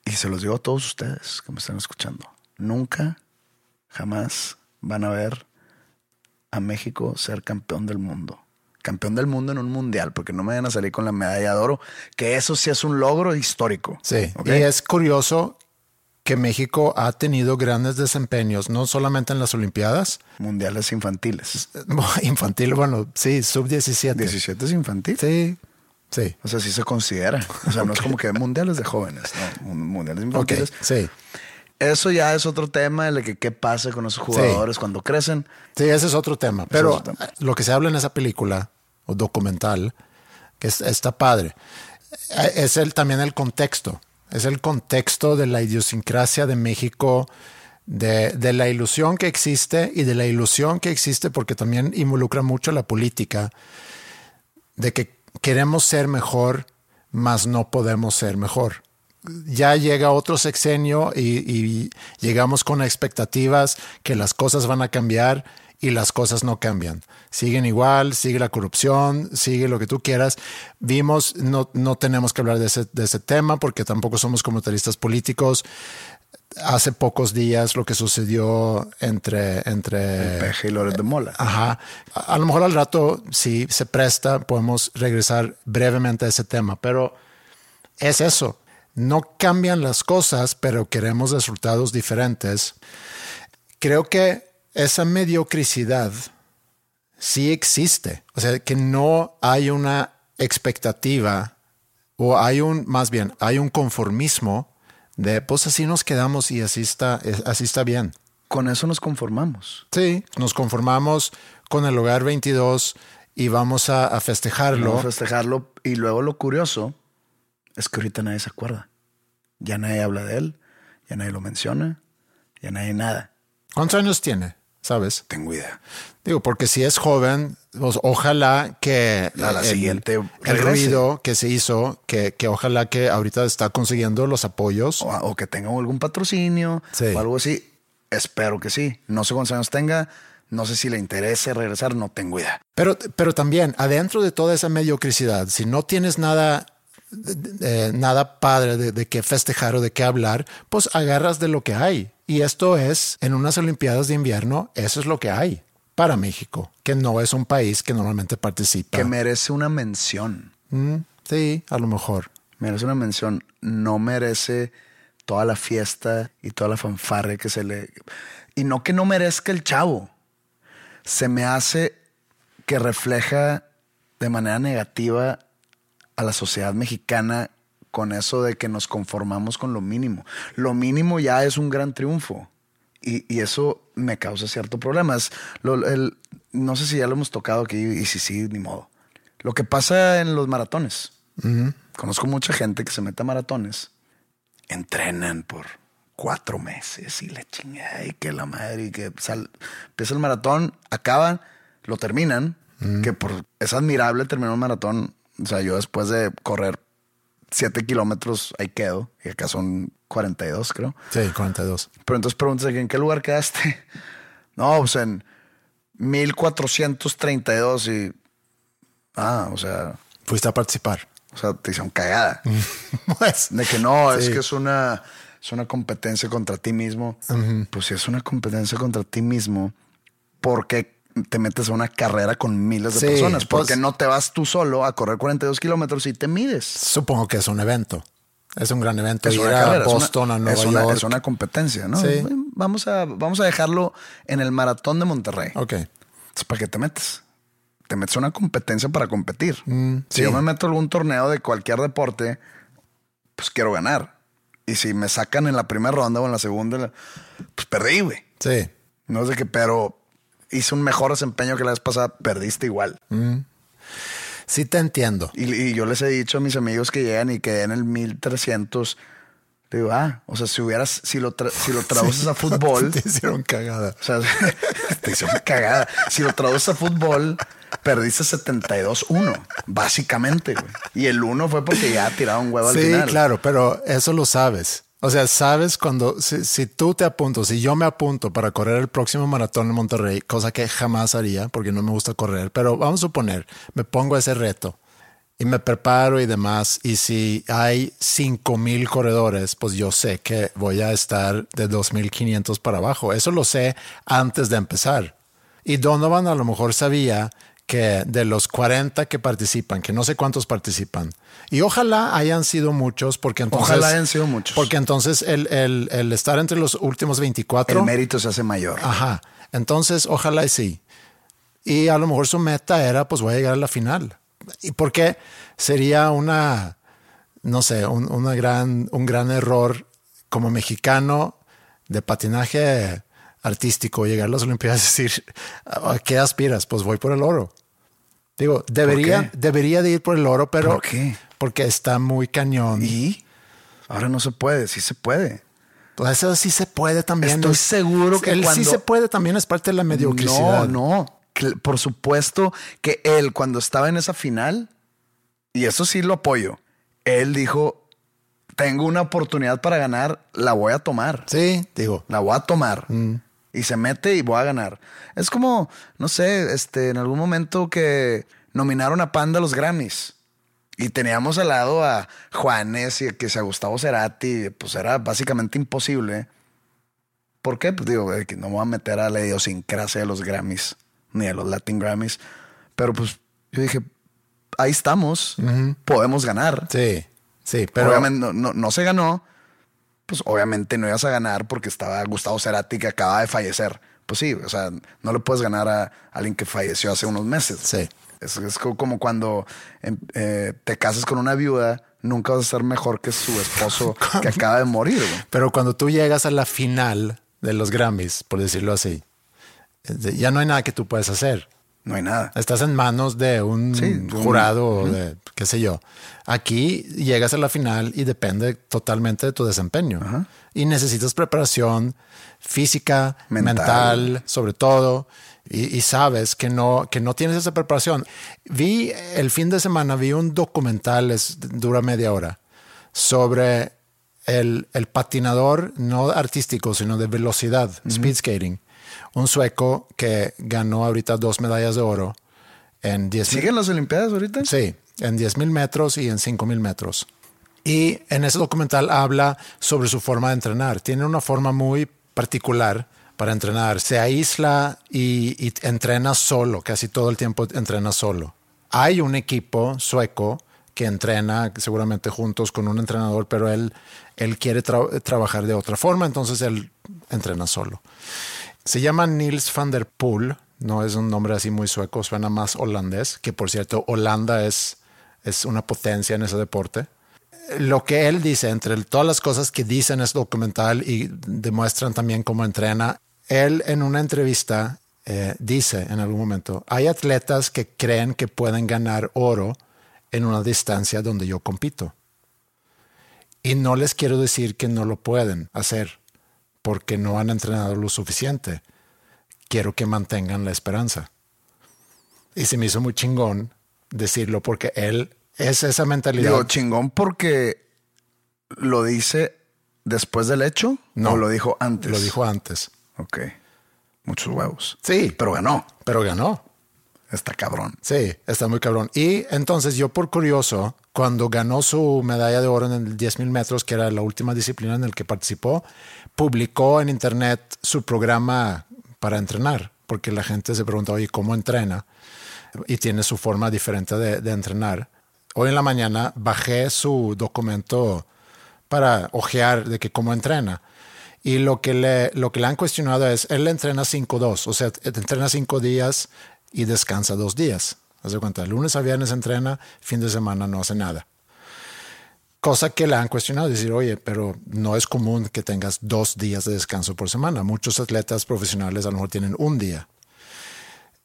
y se los digo a todos ustedes que me están escuchando, nunca, jamás van a ver a México ser campeón del mundo. Campeón del mundo en un mundial, porque no me van a salir con la medalla de oro, que eso sí es un logro histórico. Sí, y es curioso que México ha tenido grandes desempeños, no solamente en las Olimpiadas, Mundiales infantiles. infantil, bueno, sí, sub-17. 17 es infantil. Sí, sí. O sea, sí se considera. O sea, no es como que mundiales de jóvenes, no, mun- mundiales infantiles. sí. Eso ya es otro tema de que qué pasa con esos jugadores cuando crecen. Sí, ese es otro tema. Pero otro tema. lo que se habla en esa película o documental, que es- está padre, eh, es el, también el contexto. Es el contexto de la idiosincrasia de México, de, de la ilusión que existe y de la ilusión que existe porque también involucra mucho la política, de que queremos ser mejor, mas no podemos ser mejor. Ya llega otro sexenio y, y llegamos con expectativas que las cosas van a cambiar y las cosas no cambian. Siguen igual, sigue la corrupción, sigue lo que tú quieras. Vimos, no, no tenemos que hablar de ese, de ese tema porque tampoco somos comentaristas políticos. Hace pocos días lo que sucedió entre... entre Peje y Loret de Mola. Ajá. A, a lo mejor al rato, si se presta, podemos regresar brevemente a ese tema, pero es eso. No cambian las cosas, pero queremos resultados diferentes. Creo que esa mediocricidad sí existe. O sea, que no hay una expectativa o hay un, más bien, hay un conformismo de, pues así nos quedamos y así está, así está bien. Con eso nos conformamos. Sí, nos conformamos con el hogar 22 y vamos a, a festejarlo. Vamos a festejarlo. Y luego lo curioso es que ahorita nadie se acuerda. Ya nadie habla de él, ya nadie lo menciona, ya nadie nada. ¿Cuántos años tiene? ¿Sabes? Tengo idea. Digo, porque si es joven, pues ojalá que A la siguiente el ruido que se hizo, que, que ojalá que ahorita está consiguiendo los apoyos. O, o que tenga algún patrocinio Sí. o algo así. Espero que sí. No sé cuántos años tenga. No sé si le interese regresar. No tengo idea. Pero, pero también, adentro de toda esa mediocridad, si no tienes nada, eh, nada padre de, de qué festejar o de qué hablar, pues agarras de lo que hay. Y esto es, en unas Olimpiadas de invierno, eso es lo que hay para México, que no es un país que normalmente participa. Que merece una mención. Sí, a lo mejor. Merece una mención. No merece toda la fiesta y toda la fanfarre que se le... Y no que no merezca el chavo. Se me hace que refleja de manera negativa a la sociedad mexicana con eso de que nos conformamos con lo mínimo. Lo mínimo ya es un gran triunfo. Y, y eso me causa cierto problema. Es lo- el- no sé si ya lo hemos tocado aquí y si sí, ni modo. Lo que pasa en los maratones. Conozco mucha gente que se mete a maratones, entrenan por cuatro meses y la chingada y que la madre y que sal- empieza el maratón, acaban, lo terminan, que por, es admirable terminar un maratón. O sea, yo después de correr siete kilómetros ahí quedo, y acá son 42 creo. Sí, 42. Pero entonces preguntas, ¿en qué lugar quedaste? No, pues en 1432 y... Ah, o sea, Fuiste a participar. o sea, te hicieron cagada. Pues, De que no, es Sí. que es una, es una competencia contra ti mismo. Pues si es una competencia contra ti mismo, ¿por qué te metes a una carrera con miles de Sí, personas? ¿Por qué pues- no te vas tú solo a correr 42 kilómetros y te mides? supongo que es un evento. Es un gran evento. Es Ir una a carrera, es una- Boston, a Nueva es una, York. es una competencia, ¿no? Sí. Vamos, a, vamos a dejarlo en el maratón de Monterrey. Ok. Entonces, ¿para qué te metes? Te metes a una competencia para competir. si Mm, sí. yo me meto a algún torneo de cualquier deporte, pues quiero ganar. Y si me sacan en la primera ronda o en la segunda, pues perdí, güey. Sí. No sé qué, pero hice un mejor desempeño que la vez pasada, perdiste igual. Sí te entiendo. Y, y yo les he dicho a mis amigos que llegan y que en el 1300, digo, ah, o sea, si hubieras, si lo, tra- si lo traduces a fútbol, te hicieron cagada. o sea, te una cagada. Si lo traduces a fútbol, perdiste 72-1, básicamente, güey. Y el 1 fue porque ya tiraron huevo al Sí, final. claro, pero eso lo sabes. O sea, sabes cuando, si, tú te apuntas, si yo me apunto para correr el próximo maratón en Monterrey, cosa que jamás haría porque no me gusta correr, pero vamos a suponer, me pongo ese reto y me preparo y demás, y si hay 5000 corredores, pues yo sé que voy a estar de 2500 para abajo. Eso lo sé antes de empezar. Y Donovan a lo mejor sabía que de los 40 que participan, que no sé cuántos participan, y ojalá hayan sido muchos, porque entonces... Ojalá hayan sido muchos. Porque entonces el, el- el estar entre los últimos 24... El mérito se hace mayor. Ajá. Entonces, ojalá y sí. Y a lo mejor su meta era, pues voy a llegar a la final. Y porque sería una, no sé, un, una gran, un gran error como mexicano de patinaje artístico, llegar a las Olimpiadas y decir, ¿a qué aspiras? Pues voy por el oro. Digo, debería, debería de ir por el oro, pero ¿Por qué? porque está muy cañón. Y ahora no se puede, sí se puede. Pues eso sí se puede también. Estoy Es- seguro que el sí se puede también es parte de la mediocridad. No, no. Por supuesto que él, cuando estaba en esa final, y eso sí lo apoyo, él dijo: Tengo una oportunidad para ganar, la voy a tomar. Sí, digo, La voy a tomar. Mm. Y se mete y voy a ganar. Es como, no sé, este, en algún momento que nominaron a Panda a los Grammys. Y teníamos al lado a Juanes y que sea Gustavo Cerati. Pues era básicamente imposible. ¿Por qué? Pues digo, que no me voy a meter a la idiosincrasia de los Grammys, ni a los Latin Grammys. Pero pues yo dije, ahí estamos, podemos ganar. sí, sí, pero obviamente no, no- no se ganó. Pues obviamente no ibas a ganar porque estaba Gustavo Cerati que acaba de fallecer. Pues sí, o sea, no le puedes ganar a alguien que falleció hace unos meses. Sí. Es, es co- como cuando em, eh, te casas con una viuda, nunca vas a ser mejor que su esposo que acaba de morir. güey. Pero cuando tú llegas a la final de los Grammys, por decirlo así, eh, ya no hay nada que tú puedas hacer. No hay nada. Estás en manos de un Sí, de un- jurado de qué sé yo. Aquí llegas a la final y depende totalmente de tu desempeño. Y necesitas preparación física, mental, Mental. sobre todo. Y, y sabes que no, que no tienes esa preparación. Vi el fin de semana, vi un documental, es, dura media hora, sobre el, el patinador, no artístico, sino de velocidad, speed skating. Un sueco que ganó ahorita dos medallas de oro en 10 mil- ¿Siguen las Olimpiadas ahorita? Sí, en 10 mil metros y en 5 mil metros. Y en ese documental habla sobre su forma de entrenar. Tiene una forma muy particular para entrenar. Se aísla y, y entrena solo, casi todo el tiempo entrena solo. Hay un equipo sueco que entrena seguramente juntos con un entrenador, pero él, él quiere tra- trabajar de otra forma, entonces él entrena solo. Se llama Niels van der Poel, no es un nombre así muy sueco, suena más holandés, que por cierto Holanda es, es una potencia en ese deporte. Lo que él dice, entre todas las cosas que dice en este documental y demuestran también cómo entrena, él en una entrevista eh, dice en algún momento, hay atletas que creen que pueden ganar oro en una distancia donde yo compito. Y no les quiero decir que no lo pueden hacer porque no han entrenado lo suficiente. Quiero que mantengan la esperanza. Y se me hizo muy chingón decirlo porque él es esa mentalidad. Digo, chingón porque lo dice después del hecho No. o lo dijo antes. Lo dijo antes. Ok. Muchos huevos. Sí, Pero ganó. pero ganó. Está cabrón. Sí, está muy cabrón. Y entonces yo por curioso, cuando ganó su medalla de oro en el 10 mil metros, que era la última disciplina en el que participó, publicó en internet su programa para entrenar, porque la gente se pregunta, oye, ¿cómo entrena? Y tiene su forma diferente de, de entrenar. Hoy en la mañana bajé su documento para ojear de que cómo entrena. Y lo que le, lo que le han cuestionado es, él entrena 5-2, o sea, entrena 5 días y descansa dos días. Haz de cuenta, lunes a viernes entrena, fin de semana no hace nada. Cosa que le han cuestionado, decir, oye, pero no es común que tengas dos días de descanso por semana. Muchos atletas profesionales a lo mejor tienen un día.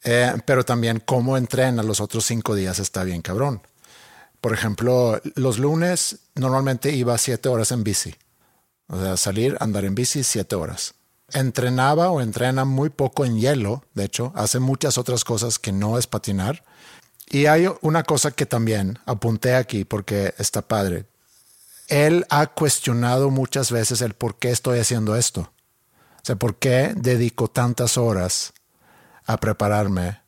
Eh, pero también cómo entrena los otros cinco días está bien cabrón. Por ejemplo, los lunes normalmente iba siete horas en bici. O sea, salir, andar en bici siete horas. Entrenaba o entrena muy poco en hielo, de hecho, hace muchas otras cosas que no es patinar. Y hay una cosa que también apunté aquí porque está padre. Él ha cuestionado muchas veces el por qué estoy haciendo esto. O sea, por qué dedico tantas horas a prepararme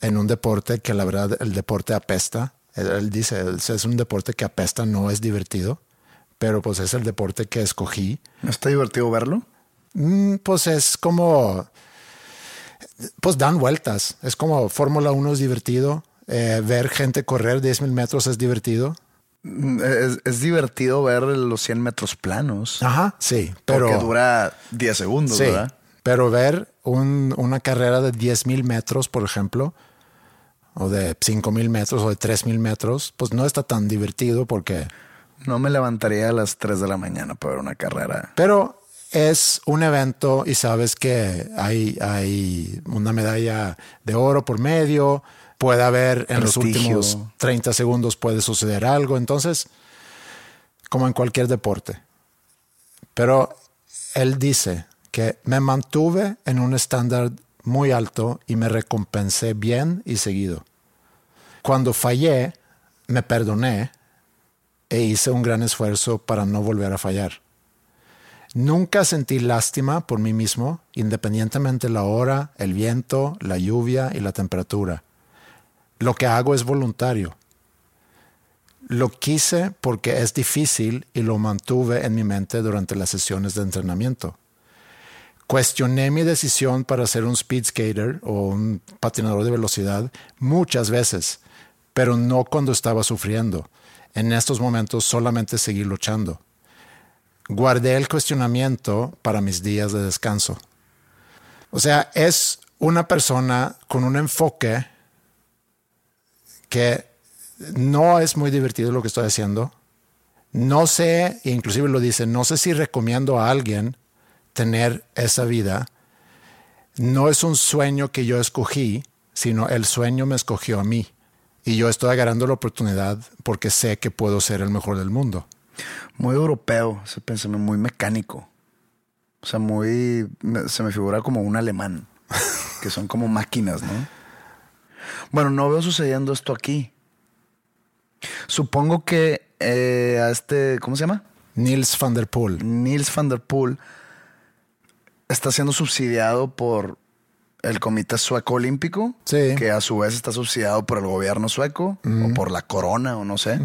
en un deporte que la verdad el deporte apesta. Él, él dice, es un deporte que apesta, no es divertido, pero pues es el deporte que escogí. ¿No está divertido verlo? Mm, Pues es como, pues dan vueltas. Es como Fórmula 1 es divertido, eh, ver gente correr 10 mil metros es divertido. Mm, Es, es divertido ver los 100 metros planos. Ajá, sí, pero porque dura 10 segundos, sí, ¿verdad? pero ver un- una carrera de 10 mil metros, por ejemplo, o de 5 mil metros o de 3 mil metros, pues no está tan divertido porque, No me levantaría a las 3 de la mañana para ver una carrera. pero es un evento y sabes que hay, hay una medalla de oro por medio, puede haber en los últimos 30 segundos puede suceder algo, entonces, como en cualquier deporte. Pero él dice que me mantuve en un estándar muy alto y me recompensé bien y seguido. Cuando fallé, me perdoné e hice un gran esfuerzo para no volver a fallar. Nunca sentí lástima por mí mismo, independientemente la hora, el viento, la lluvia y la temperatura. Lo que hago es voluntario. Lo quise porque es difícil y lo mantuve en mi mente durante las sesiones de entrenamiento. Cuestioné mi decisión para ser un speed skater o un patinador de velocidad muchas veces, pero no cuando estaba sufriendo. En estos momentos solamente seguí luchando. Guardé el cuestionamiento para mis días de descanso. O sea, es una persona con un enfoque que no es muy divertido lo que estoy haciendo. No sé, e inclusive lo dice, no sé si recomiendo a alguien tener esa vida. No es un sueño que yo escogí, sino el sueño me escogió a mí. Y yo estoy agarrando la oportunidad porque sé que puedo ser el mejor del mundo. Muy europeo, ese pensamiento, muy mecánico. O sea, muy. Se me figura como un alemán, que son como máquinas, ¿no? Bueno, no veo sucediendo esto aquí. Supongo que eh, a este. ¿Cómo se llama? Niels van der Poel. Niels van der Poel está siendo subsidiado por el Comité Sueco Olímpico, Sí. que a su vez está subsidiado por el gobierno sueco o por la corona o no sé.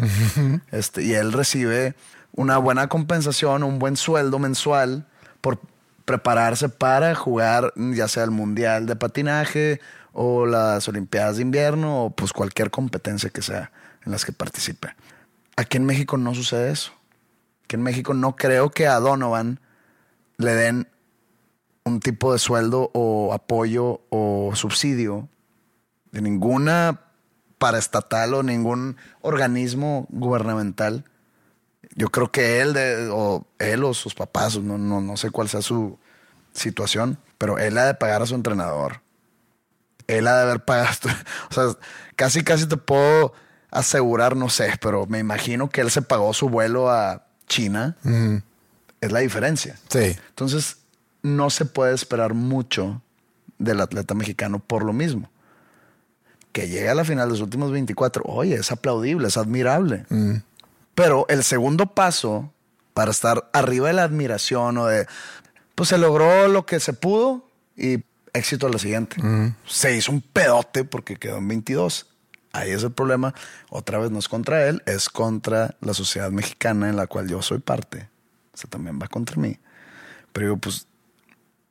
este, y él recibe una buena compensación, un buen sueldo mensual por prepararse para jugar ya sea el Mundial de Patinaje o las Olimpiadas de Invierno o pues cualquier competencia que sea en las que participe. Aquí en México no sucede eso. Aquí en México no creo que a Donovan le den un tipo de sueldo o apoyo o subsidio de ninguna paraestatal o ningún organismo gubernamental. Yo creo que él de- o él o sus papás, no, no, no sé cuál sea su situación, pero él ha de pagar a su entrenador. Él ha de haber pagado. O sea, casi, casi te puedo asegurar, no sé, pero me imagino que él se pagó su vuelo a China. Es la diferencia. Sí. Entonces, no se puede esperar mucho del atleta mexicano por lo mismo. Que llegue a la final de los últimos 24, oye, es aplaudible, es admirable. Pero el segundo paso para estar arriba de la admiración o de, pues se logró lo que se pudo y éxito a la siguiente. Se hizo un pedote porque quedó en 22. Ahí es el problema. Otra vez no es contra él, es contra la sociedad mexicana en la cual yo soy parte. O sea, también va contra mí. Pero yo, pues,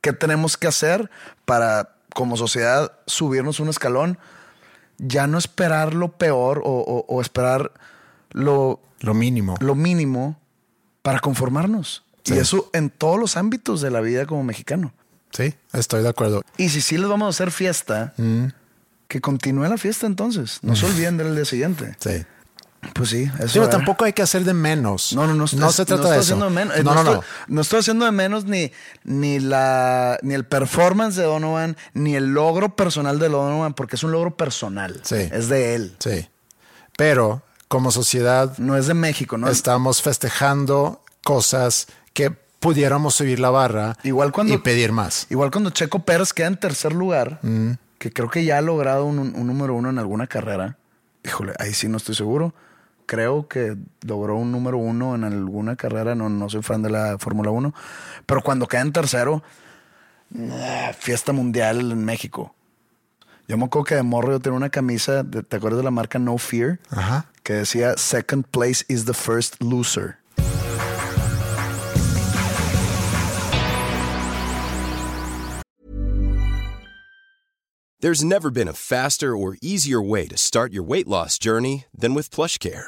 ¿qué tenemos que hacer para, como sociedad, subirnos un escalón? Ya no esperar lo peor o, o- o esperar lo, Lo mínimo. lo mínimo para conformarnos. Sí. Y eso en todos los ámbitos de la vida como mexicano. Sí, estoy de acuerdo. Y si sí les vamos a hacer fiesta, Mm. que continúe la fiesta entonces. No se olviden del día siguiente. Sí. Pues sí, eso Pero tampoco hay que hacer de menos. No, no, no. No se trata de eso. menos, eh, no, no, no. Estoy, no estoy haciendo de menos ni, ni, la, ni el performance de Donovan, ni el logro personal de Donovan, porque es un logro personal. Sí. Es de él. Sí. Pero como sociedad No es de México, ¿no? estamos festejando cosas que pudiéramos subir la barra Igual cuando- y pedir más. Igual cuando Checo Pérez queda en tercer lugar, Mm. que creo que ya ha logrado un, un número uno en alguna carrera. Híjole, ahí sí no estoy seguro. Creo que logró un número uno en alguna carrera. No, no soy fan de la Fórmula 1. Pero cuando queda en tercero, nah, fiesta mundial en México. Yo me acuerdo que de morro yo tenía una camisa, de- ¿te acuerdas de la marca No Fear? Ajá. Que decía Second place is the first loser. There's never been a faster or easier way to start your weight loss journey than with PlushCare.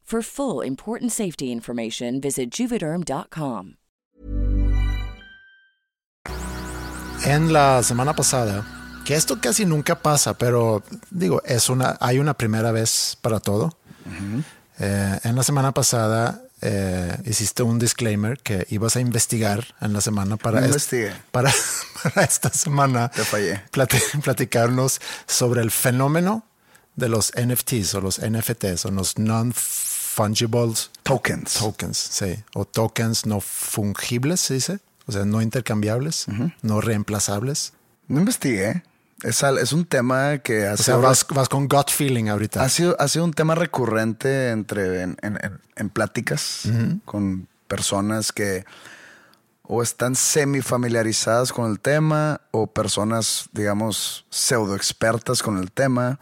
For full important safety information, visit juvederm.com. En la semana pasada, que esto casi nunca pasa, pero digo, es una, hay una primera vez para todo. Eh, en la semana pasada eh, hiciste un disclaimer que ibas a investigar en la semana para, No est- para, para esta semana Te fallé. plati- platicarnos sobre el fenómeno de los NFTs o los NFTs o los non-fungible Tokens. tokens, sí, o tokens no fungibles, se dice, o sea, no intercambiables, no reemplazables. no investigué. Es, es un tema que ha O sea, vas, vas con gut feeling ahorita. Ha sido, ha sido un tema recurrente entre en, en- en- en pláticas con personas que o están semi familiarizadas con el tema o personas, digamos, pseudo expertas con el tema.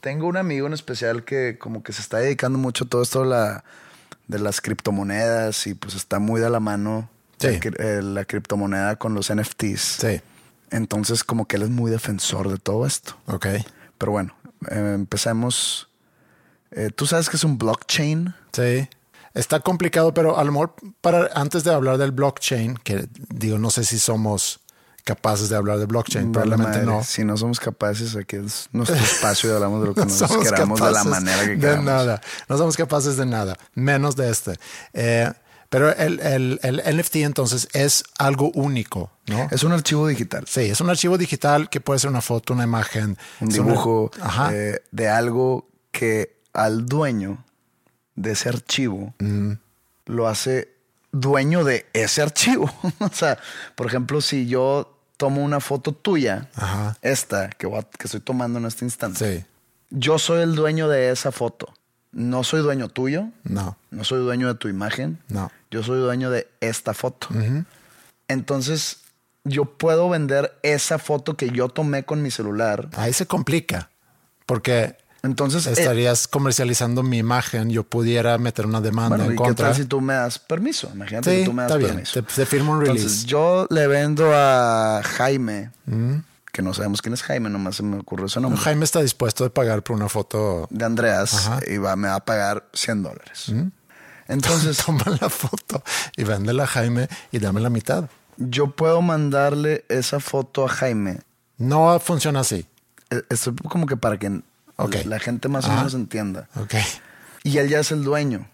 Tengo un amigo en especial que como que se está dedicando mucho a todo esto de la, de las criptomonedas y pues está muy de la mano Sí. la, cri- eh, la criptomoneda con los NFTs. Sí, Entonces como que él es muy defensor de todo esto. ok. Pero bueno, eh, empecemos. Eh, ¿Tú sabes que es un blockchain? Sí. Está complicado, pero a lo mejor para antes de hablar del blockchain, que digo, no sé si somos capaces de hablar de blockchain, probablemente no. Si no somos capaces, aquí es nuestro espacio y hablamos de lo que No nos queramos de la manera que de queramos. nada. No somos capaces de nada, menos de este. Eh, pero el, el, el NFT entonces es algo único, ¿no? Es un archivo digital. sí, es un archivo digital que puede ser una foto, una imagen, un una- dibujo Ajá. eh, de algo que al dueño de ese archivo Mm. lo hace dueño de ese archivo. o sea, por ejemplo, si yo tomo una foto tuya, Ajá. esta que, voy a- que estoy tomando en este instante, Sí, yo soy el dueño de esa foto. No soy dueño tuyo, no, no soy dueño de tu imagen, no. yo soy dueño de esta foto. Entonces, yo puedo vender esa foto que yo tomé con mi celular. Ahí se complica, porque Entonces, eh, estarías comercializando mi imagen, yo pudiera meter una demanda bueno, en ¿y qué contra. tal si tú me das permiso? Imagínate Sí, que tú me das está bien. Te, te firmo un Entonces, release. yo le vendo a Jaime, que no sabemos quién es Jaime, nomás se me ocurrió ese nombre, Jaime está dispuesto a pagar por una foto. de Andreas, Ajá. y va, me va a pagar 100 dólares. Entonces, Toma la foto y véndela a Jaime y dame la mitad. yo puedo mandarle esa foto a Jaime. No funciona así. Eh, Esto como que para que Ok. la gente más o Ajá. menos entienda. Ok. Y él ya es el dueño.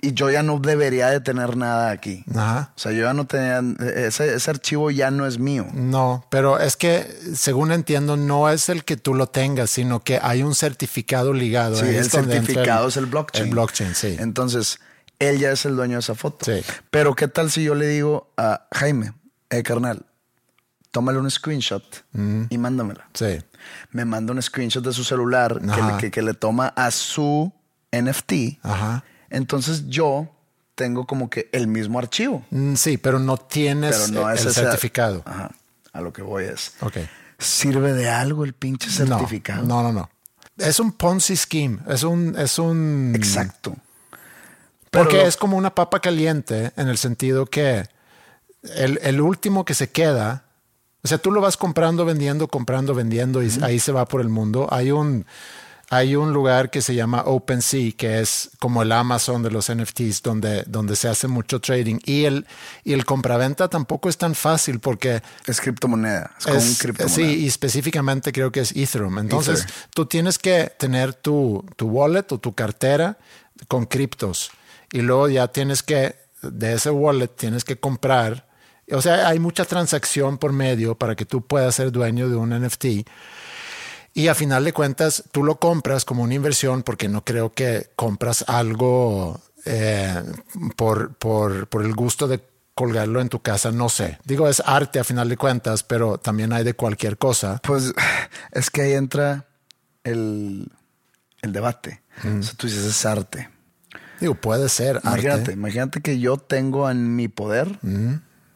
Y yo ya no debería de tener nada aquí. Ajá. O sea, yo ya no tenía... Ese, ese archivo ya no es mío. No, pero es que según entiendo, no es el que tú lo tengas, sino que hay un certificado ligado. Sí, el certificado es el blockchain. El blockchain, sí. Entonces, él ya es el dueño de esa foto. Sí. Pero ¿qué tal si yo le digo a Jaime, eh, carnal, tómale un screenshot y mándamela? Sí. Me manda un screenshot de su celular que le, que- que le toma a su NFT. Ajá. Entonces yo tengo como que el mismo archivo. Mm, Sí, pero no tienes Pero no el, es el ese- certificado. Ajá. A lo que voy es. Ok. ¿Sirve de algo el pinche certificado? No, no, no. Es un Ponzi scheme. Es un, es un. Exacto. Porque lo- es como una papa caliente en el sentido que el, el último que se queda, o sea, tú lo vas comprando, vendiendo, comprando, vendiendo y ahí se va por el mundo. Hay un, hay un lugar que se llama OpenSea, que es como el Amazon de los NFTs, donde, donde se hace mucho trading. Y el, y el compraventa tampoco es tan fácil porque Es criptomoneda. Es como es- criptomoneda. Sí, y específicamente creo que es Ethereum. Entonces, Ether. tú tienes que tener tu, tu wallet o tu cartera con criptos. Y luego ya tienes que, de ese wallet, tienes que comprar. O sea, hay mucha transacción por medio para que tú puedas ser dueño de un NFT. Y a final de cuentas, tú lo compras como una inversión porque no creo que compras algo eh, por, por, por el gusto de colgarlo en tu casa. No sé. Digo, es arte a final de cuentas, pero también hay de cualquier cosa. Pues es que ahí entra el, el debate. O sea, tú dices, es arte. Digo, puede ser Imagínate, arte. imagínate que yo tengo en mi poder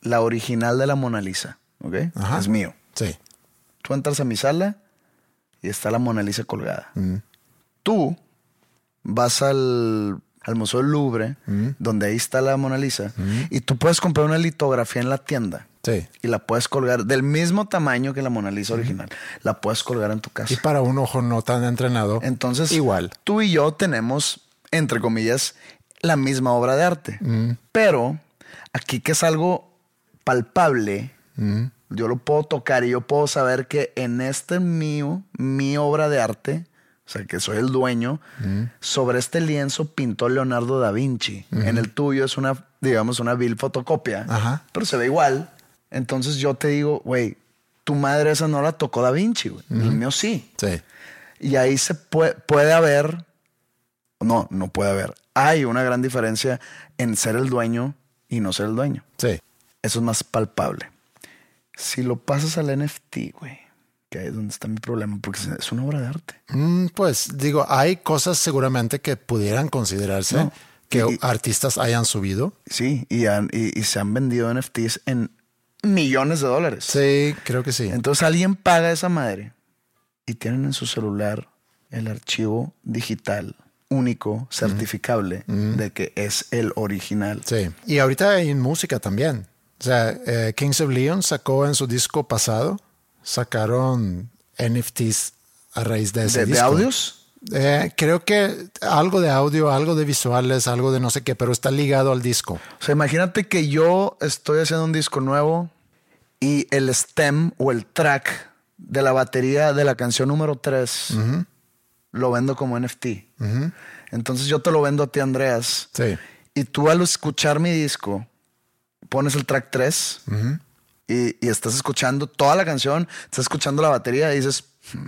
la original de la Mona Lisa. ¿Ok? Ajá. Es mío. Sí. Tú entras a mi sala y está la Mona Lisa colgada. Tú vas al, al Museo del Louvre, donde ahí está la Mona Lisa, y tú puedes comprar una litografía en la tienda. Sí. Y la puedes colgar del mismo tamaño que la Mona Lisa original. La puedes colgar en tu casa. Y para un ojo no tan entrenado, Entonces, igual. tú y yo tenemos, entre comillas, la misma obra de arte. Pero aquí que es algo palpable, yo lo puedo tocar y yo puedo saber que en este mío, mi obra de arte, o sea, que soy el dueño, sobre este lienzo pintó Leonardo da Vinci. En el tuyo es una, digamos, una vil fotocopia, Ajá. pero se ve igual. Entonces yo te digo, güey, tu madre esa no la tocó da Vinci, güey. El mío sí. Sí. Y ahí se puede, puede haber, no, no puede haber. Hay una gran diferencia en ser el dueño y no ser el dueño. Sí. Eso es más palpable. Si lo pasas al NFT, güey, que ahí es donde está mi problema, porque es una obra de arte. Mm, Pues digo, hay cosas seguramente que pudieran considerarse No. que Y- artistas hayan subido. Sí, y, han- y- y se han vendido NFTs en millones de dólares. Sí, creo que sí. Entonces alguien paga esa madre y tienen en su celular el archivo digital único, certificable, de que es el original. Sí. Y ahorita hay en música también. O sea, eh, Kings of Leon sacó en su disco pasado, sacaron NFTs a raíz de ese ¿De, de disco. audios? Eh, creo que algo de audio, algo de visuales, algo de no sé qué, pero está ligado al disco. O sea, imagínate que yo estoy haciendo un disco nuevo y el stem o el track de la batería de la canción número 3 lo vendo como NFT. Entonces yo te lo vendo a ti, Andreas. Sí. Y tú al escuchar mi disco, pones el track 3 y, y estás escuchando toda la canción, estás escuchando la batería y dices, "Hmm,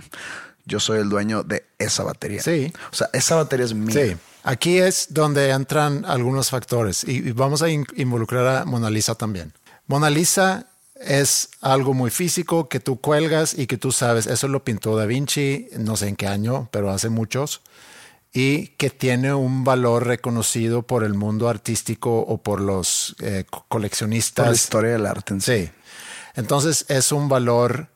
yo soy el dueño de esa batería. Sí. O sea, esa batería es mía. Sí, aquí es donde entran algunos factores y, y vamos a in- involucrar a Mona Lisa también. Mona Lisa es algo muy físico que tú cuelgas y que tú sabes, eso lo pintó Da Vinci, no sé en qué año, pero hace muchos, y que tiene un valor reconocido por el mundo artístico o por los eh, co- Por la coleccionistas. historia del arte en sí. Sí. Entonces es un valor,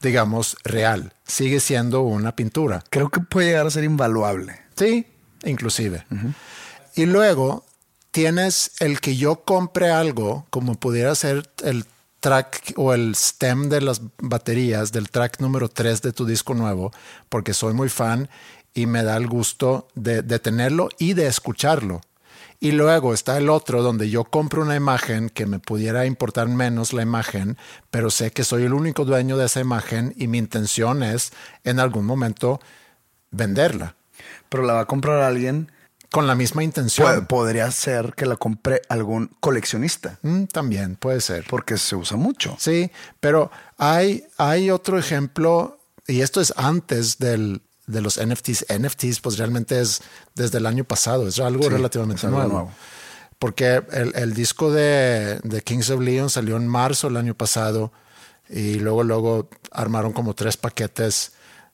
digamos, real. Sigue siendo una pintura. Creo que puede llegar a ser invaluable. Sí, inclusive. Y luego tienes el que yo compre algo, como pudiera ser el track o el stem de las baterías del track número 3 de tu disco nuevo, porque soy muy fan y me da el gusto de, de tenerlo y de escucharlo. Y luego está el otro donde yo compro una imagen que me pudiera importar menos la imagen, pero sé que soy el único dueño de esa imagen y mi intención es en algún momento venderla Pero la va a comprar alguien. con la misma intención. Podría ser que la compre algún coleccionista. Mm, también puede ser. Porque se usa mucho. Sí, pero hay, hay otro ejemplo, y esto es antes del, de los NFTs. NFTs, pues realmente es desde el año pasado, es algo Sí, relativamente es algo nuevo. nuevo. Porque el, el disco de, de Kings of Leon salió en marzo el año pasado y luego, luego armaron como tres paquetes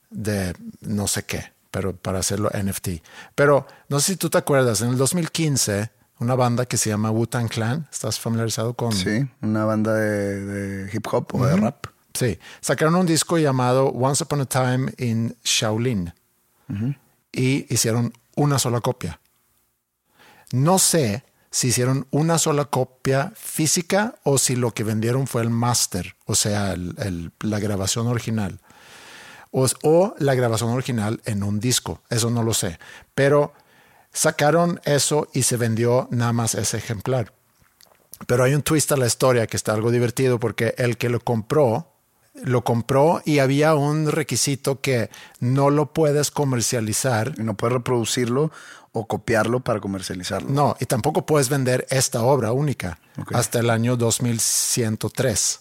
de no sé qué, pero para hacerlo NFT. Pero no sé si tú te acuerdas, en el 2015, una banda que se llama Wu-Tang Clan, ¿estás familiarizado con? Sí, una banda de, de hip hop o de rap. Sí, sacaron un disco llamado Once Upon a Time in Shaolin y hicieron una sola copia. No sé si hicieron una sola copia física o si lo que vendieron fue el master, o sea, el- el- la grabación original. O, o la grabación original en un disco, eso no lo sé. Pero sacaron eso y se vendió nada más ese ejemplar. Pero hay un twist a la historia que está algo divertido porque el que lo compró, lo compró y había un requisito que no lo puedes comercializar. Y no puedes reproducirlo o copiarlo para comercializarlo. No, y tampoco puedes vender esta obra única hasta el año 2103.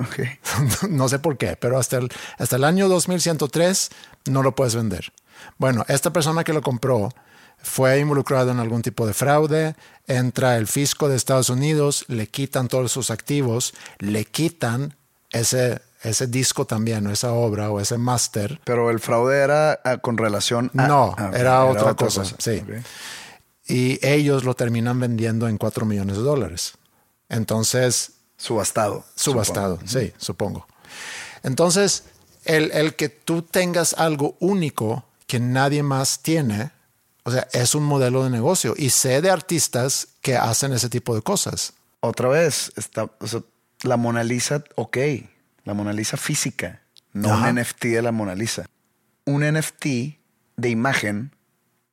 Ok. no sé por qué, pero hasta el, hasta el año 2103 no lo puedes vender. Bueno, esta persona que lo compró fue involucrado en algún tipo de fraude, entra el fisco de Estados Unidos, le quitan todos sus activos, le quitan ese, ese disco también, o esa obra o ese máster. Pero el fraude era ah, con relación a. No, ah, ok, era otra cosa, sí. Ok. Y ellos lo terminan vendiendo en 4 millones de dólares. Entonces, Subastado. Subastado, supongo. sí, supongo. Entonces, el, el que tú tengas algo único que nadie más tiene, o sea, es un modelo de negocio. Y sé de artistas que hacen ese tipo de cosas. Otra vez, está, o sea, la Mona Lisa, ok. La Mona Lisa física, no Ajá. un NFT de la Mona Lisa. Un NFT de imagen,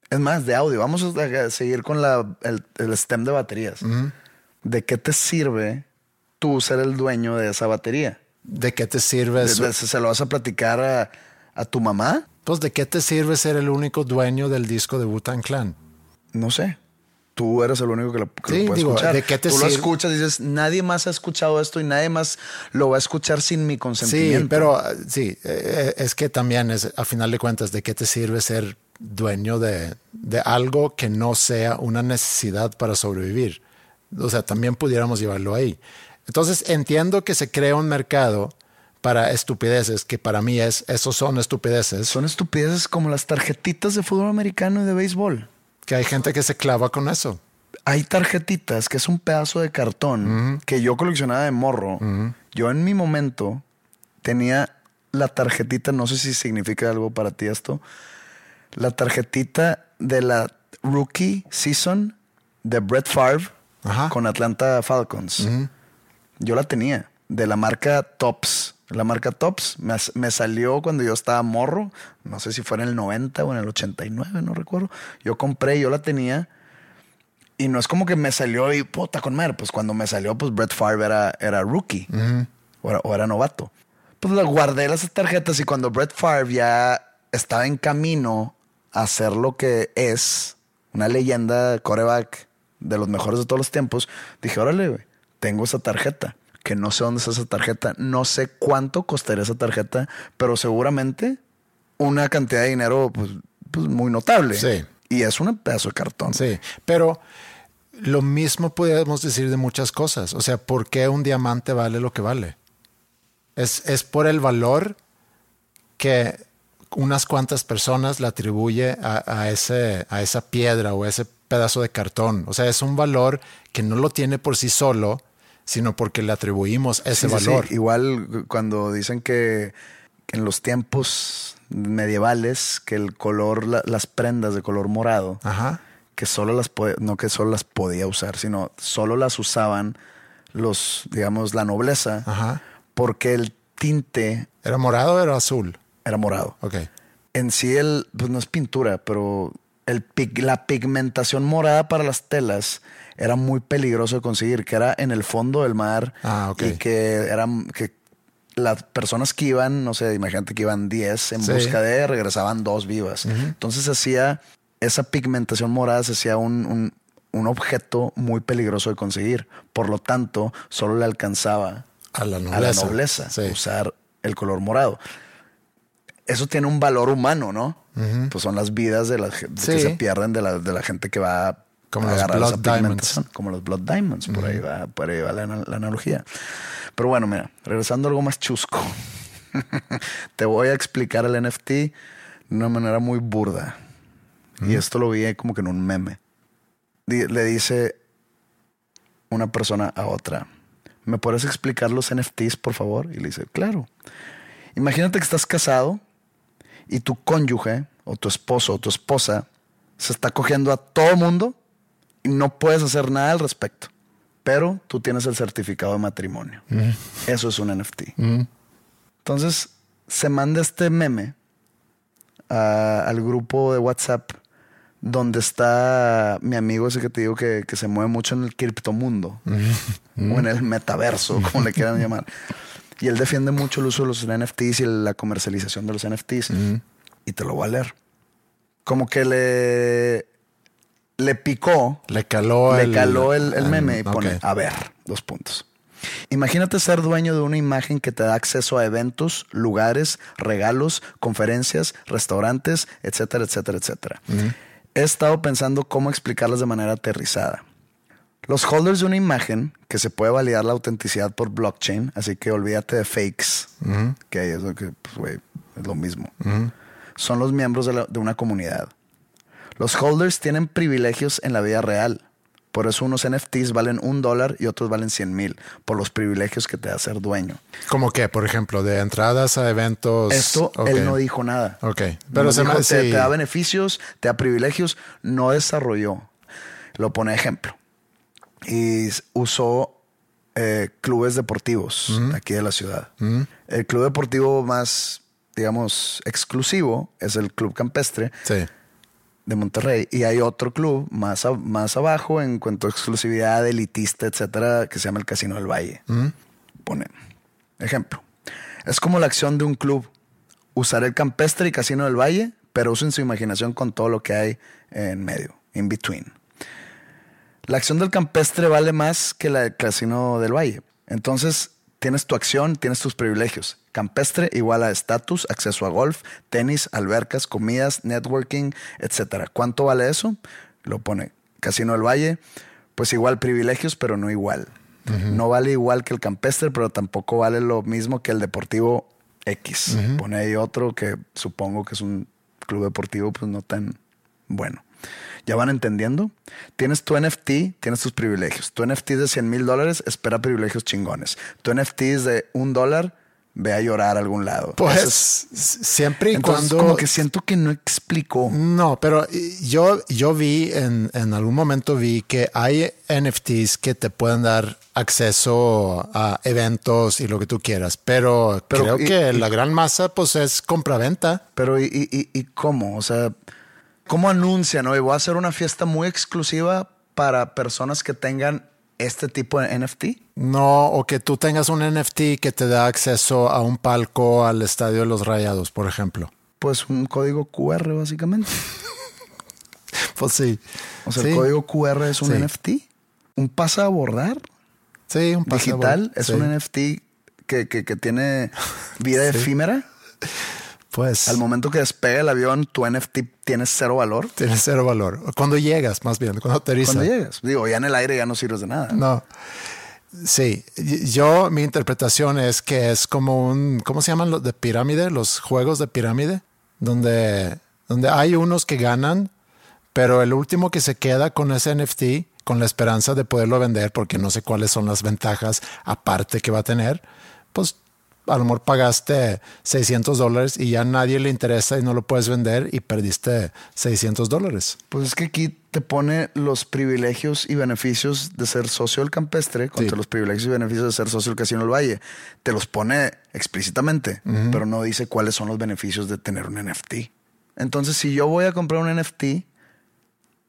es más, de audio. Vamos a seguir con la, el, el stem de baterías. ¿De qué te sirve tú ser el dueño de esa batería? ¿De qué te sirve ¿De- eso? de- ¿Se lo vas a platicar a, a tu mamá? Pues, ¿de qué te sirve ser el único dueño del disco de Wu-Tang Clan? No sé. Tú eres el único que lo, que lo puede digo, escuchar. ¿de qué te Tú lo escuchas y dices, nadie más ha escuchado esto y nadie más lo va a escuchar sin mi consentimiento. Sí, pero eh, sí, eh, es que también es, a final de cuentas, ¿de qué te sirve ser dueño de, de algo que no sea una necesidad para sobrevivir? O sea, también pudiéramos llevarlo ahí. Entonces, entiendo que se crea un mercado para estupideces, que para mí es, esos son estupideces, Son estupideces como las tarjetitas de fútbol americano y de béisbol. Que hay gente que se clava con eso. Hay tarjetitas que es un pedazo de cartón que yo coleccionaba de morro. Yo en mi momento tenía la tarjetita, no sé si significa algo para ti esto, la tarjetita de la rookie season de Brett Favre Ajá. con Atlanta Falcons. Yo la tenía de la marca Tops. La marca Tops me, me salió cuando yo estaba morro. No sé si fue en el 90 o en el 89, no recuerdo. Yo compré, yo la tenía. Y no es como que me salió y puta con madre. Pues cuando me salió, pues Brett Favre era, era rookie o, era, o era novato. Pues la guardé las tarjetas y cuando Brett Favre ya estaba en camino a ser lo que es una leyenda coreback de los mejores de todos los tiempos, dije, órale, güey, tengo esa tarjeta. Que no sé dónde está esa tarjeta. No sé cuánto costaría esa tarjeta, pero seguramente una cantidad de dinero pues, pues muy notable. Sí. Y es un pedazo de cartón. Sí, pero lo mismo podríamos decir de muchas cosas. O sea, ¿por qué un diamante vale lo que vale? Es, es por el valor que unas cuantas personas le atribuye a, a ese, a esa piedra o a ese pedazo de cartón. O sea, es un valor que no lo tiene por sí solo, sino porque le atribuimos ese Sí, sí, sí. valor. Igual cuando dicen que, que en los tiempos medievales que el color, la- las prendas de color morado, Ajá. que solo las no que solo las podía usar, sino solo las usaban los, digamos, la nobleza, Ajá. porque el tinte ¿Era morado o era azul? era morado. Ok. En sí el, pues no es pintura, pero el la pigmentación morada para las telas era muy peligroso de conseguir, que era en el fondo del mar Ah, ok. y que eran que las personas que iban, no sé, imagínate que iban 10 en Sí. busca de, regresaban dos vivas. Entonces se hacía esa pigmentación morada, se hacía un, un- un objeto muy peligroso de conseguir. Por lo tanto, solo le alcanzaba A la a la nobleza. nobleza Sí. usar el color morado. Eso tiene un valor humano, ¿no? Pues son las vidas de la que Sí. se pierden de la, de la gente que va Como los Blood Diamonds. Como los Blood Diamonds, por ahí va, por ahí va la, la analogía. Pero bueno, mira, regresando a algo más chusco. Te voy a explicar el NFT de una manera muy burda. Y esto lo vi como que en un meme. Le dice una persona a otra, ¿me puedes explicar los NFTs, por favor? Y le dice, claro. Imagínate que estás casado y tu cónyuge o tu esposo o tu esposa se está cogiendo a todo mundo y no puedes hacer nada al respecto. Pero tú tienes el certificado de matrimonio. Eso es un NFT. Entonces se manda este meme a- al grupo de WhatsApp donde está mi amigo ese que te digo que, que se mueve mucho en el criptomundo o en el metaverso, como le quieran llamar. Y él defiende mucho el uso de los NFTs y la comercialización de los NFTs. Y te lo voy a leer. Como que le, le picó Le caló le el... caló el, meme y pone, a ver, dos puntos. Imagínate ser dueño de una imagen que te da acceso a eventos, lugares, regalos, conferencias, restaurantes, etcétera, etcétera, etcétera. He estado pensando cómo explicarlas de manera aterrizada. Los holders de una imagen que se puede validar la autenticidad por blockchain, así que olvídate de fakes, que es lo que, pues, es lo mismo. Son los miembros de, la- de una comunidad. Los holders tienen privilegios en la vida real. Por eso unos NFTs valen un dólar y otros valen 100 mil, por los privilegios que te da ser dueño. Como que, por ejemplo, de entradas a eventos. Esto él no dijo nada. Ok. Pero se me te, sí. te da beneficios, te da privilegios, no desarrolló. Lo pone ejemplo. Y usó eh, clubes deportivos aquí de la ciudad. El club deportivo más, digamos, exclusivo es el Club Campestre Sí. De Monterrey. Y hay otro club más, a- más abajo en cuanto a exclusividad, elitista, etcétera, que se llama el Casino del Valle. Pone ejemplo. Es como la acción de un club. Usar el campestre y Casino del Valle, pero usen su imaginación con todo lo que hay en medio, in between. La acción del campestre vale más que la del Casino del Valle. Entonces, tienes tu acción, tienes tus privilegios. Campestre igual a estatus, acceso a golf, tenis, albercas, comidas, networking, etcétera. ¿Cuánto vale eso? Lo pone Casino del Valle, pues igual privilegios, pero no igual. No vale igual que el campestre, pero tampoco vale lo mismo que el deportivo X. Pone ahí otro que supongo que es un club deportivo, pues no tan bueno. ¿Ya van entendiendo? Tienes tu NFT, tienes tus privilegios. Tu NFT es de 100 mil dólares, espera privilegios chingones. Tu NFT es de un dólar, ve a llorar a algún lado. Pues es- siempre y entonces, cuando... como que siento que no explicó. No, pero eh, yo, yo vi en, en algún momento vi que hay NFTs que te pueden dar acceso a eventos y lo que tú quieras, pero, Pero, creo y- que y- la gran masa pues es compra-venta. Pero ¿y, y, y- cómo? O sea, ¿cómo anuncian? Oye, voy a hacer una fiesta muy exclusiva para personas que tengan este tipo de NFT. No, o que tú tengas un NFT que te da acceso a un palco al Estadio de los Rayados, por ejemplo. Pues un código QR, básicamente. Pues sí. O sea, Sí. el código QR es un Sí. NFT. Un pasa a abordar Sí, un pase digital es sí. un NFT que, que- que tiene vida efímera. Pues Al momento que despega el avión, tu NFT tiene cero valor. tiene cero valor. Cuando llegas, más bien, cuando aterrizas. Cuando llegas. Digo, ya en el aire ya no sirves de nada. No. Sí, yo, mi interpretación es que es como un, ¿cómo se llaman los de pirámide? Los juegos de pirámide, donde, donde hay unos que ganan, pero el último que se queda con ese NFT, con la esperanza de poderlo vender, porque no sé cuáles son las ventajas aparte que va a tener, pues a lo mejor pagaste 600 dólares y ya a nadie le interesa y no lo puedes vender y perdiste 600 dólares. Pues es que aquí te pone los privilegios y beneficios de ser socio del campestre contra Sí. los privilegios y beneficios de ser socio del Casino del Valle. Te los pone explícitamente, pero no dice cuáles son los beneficios de tener un NFT. Entonces, si yo voy a comprar un NFT,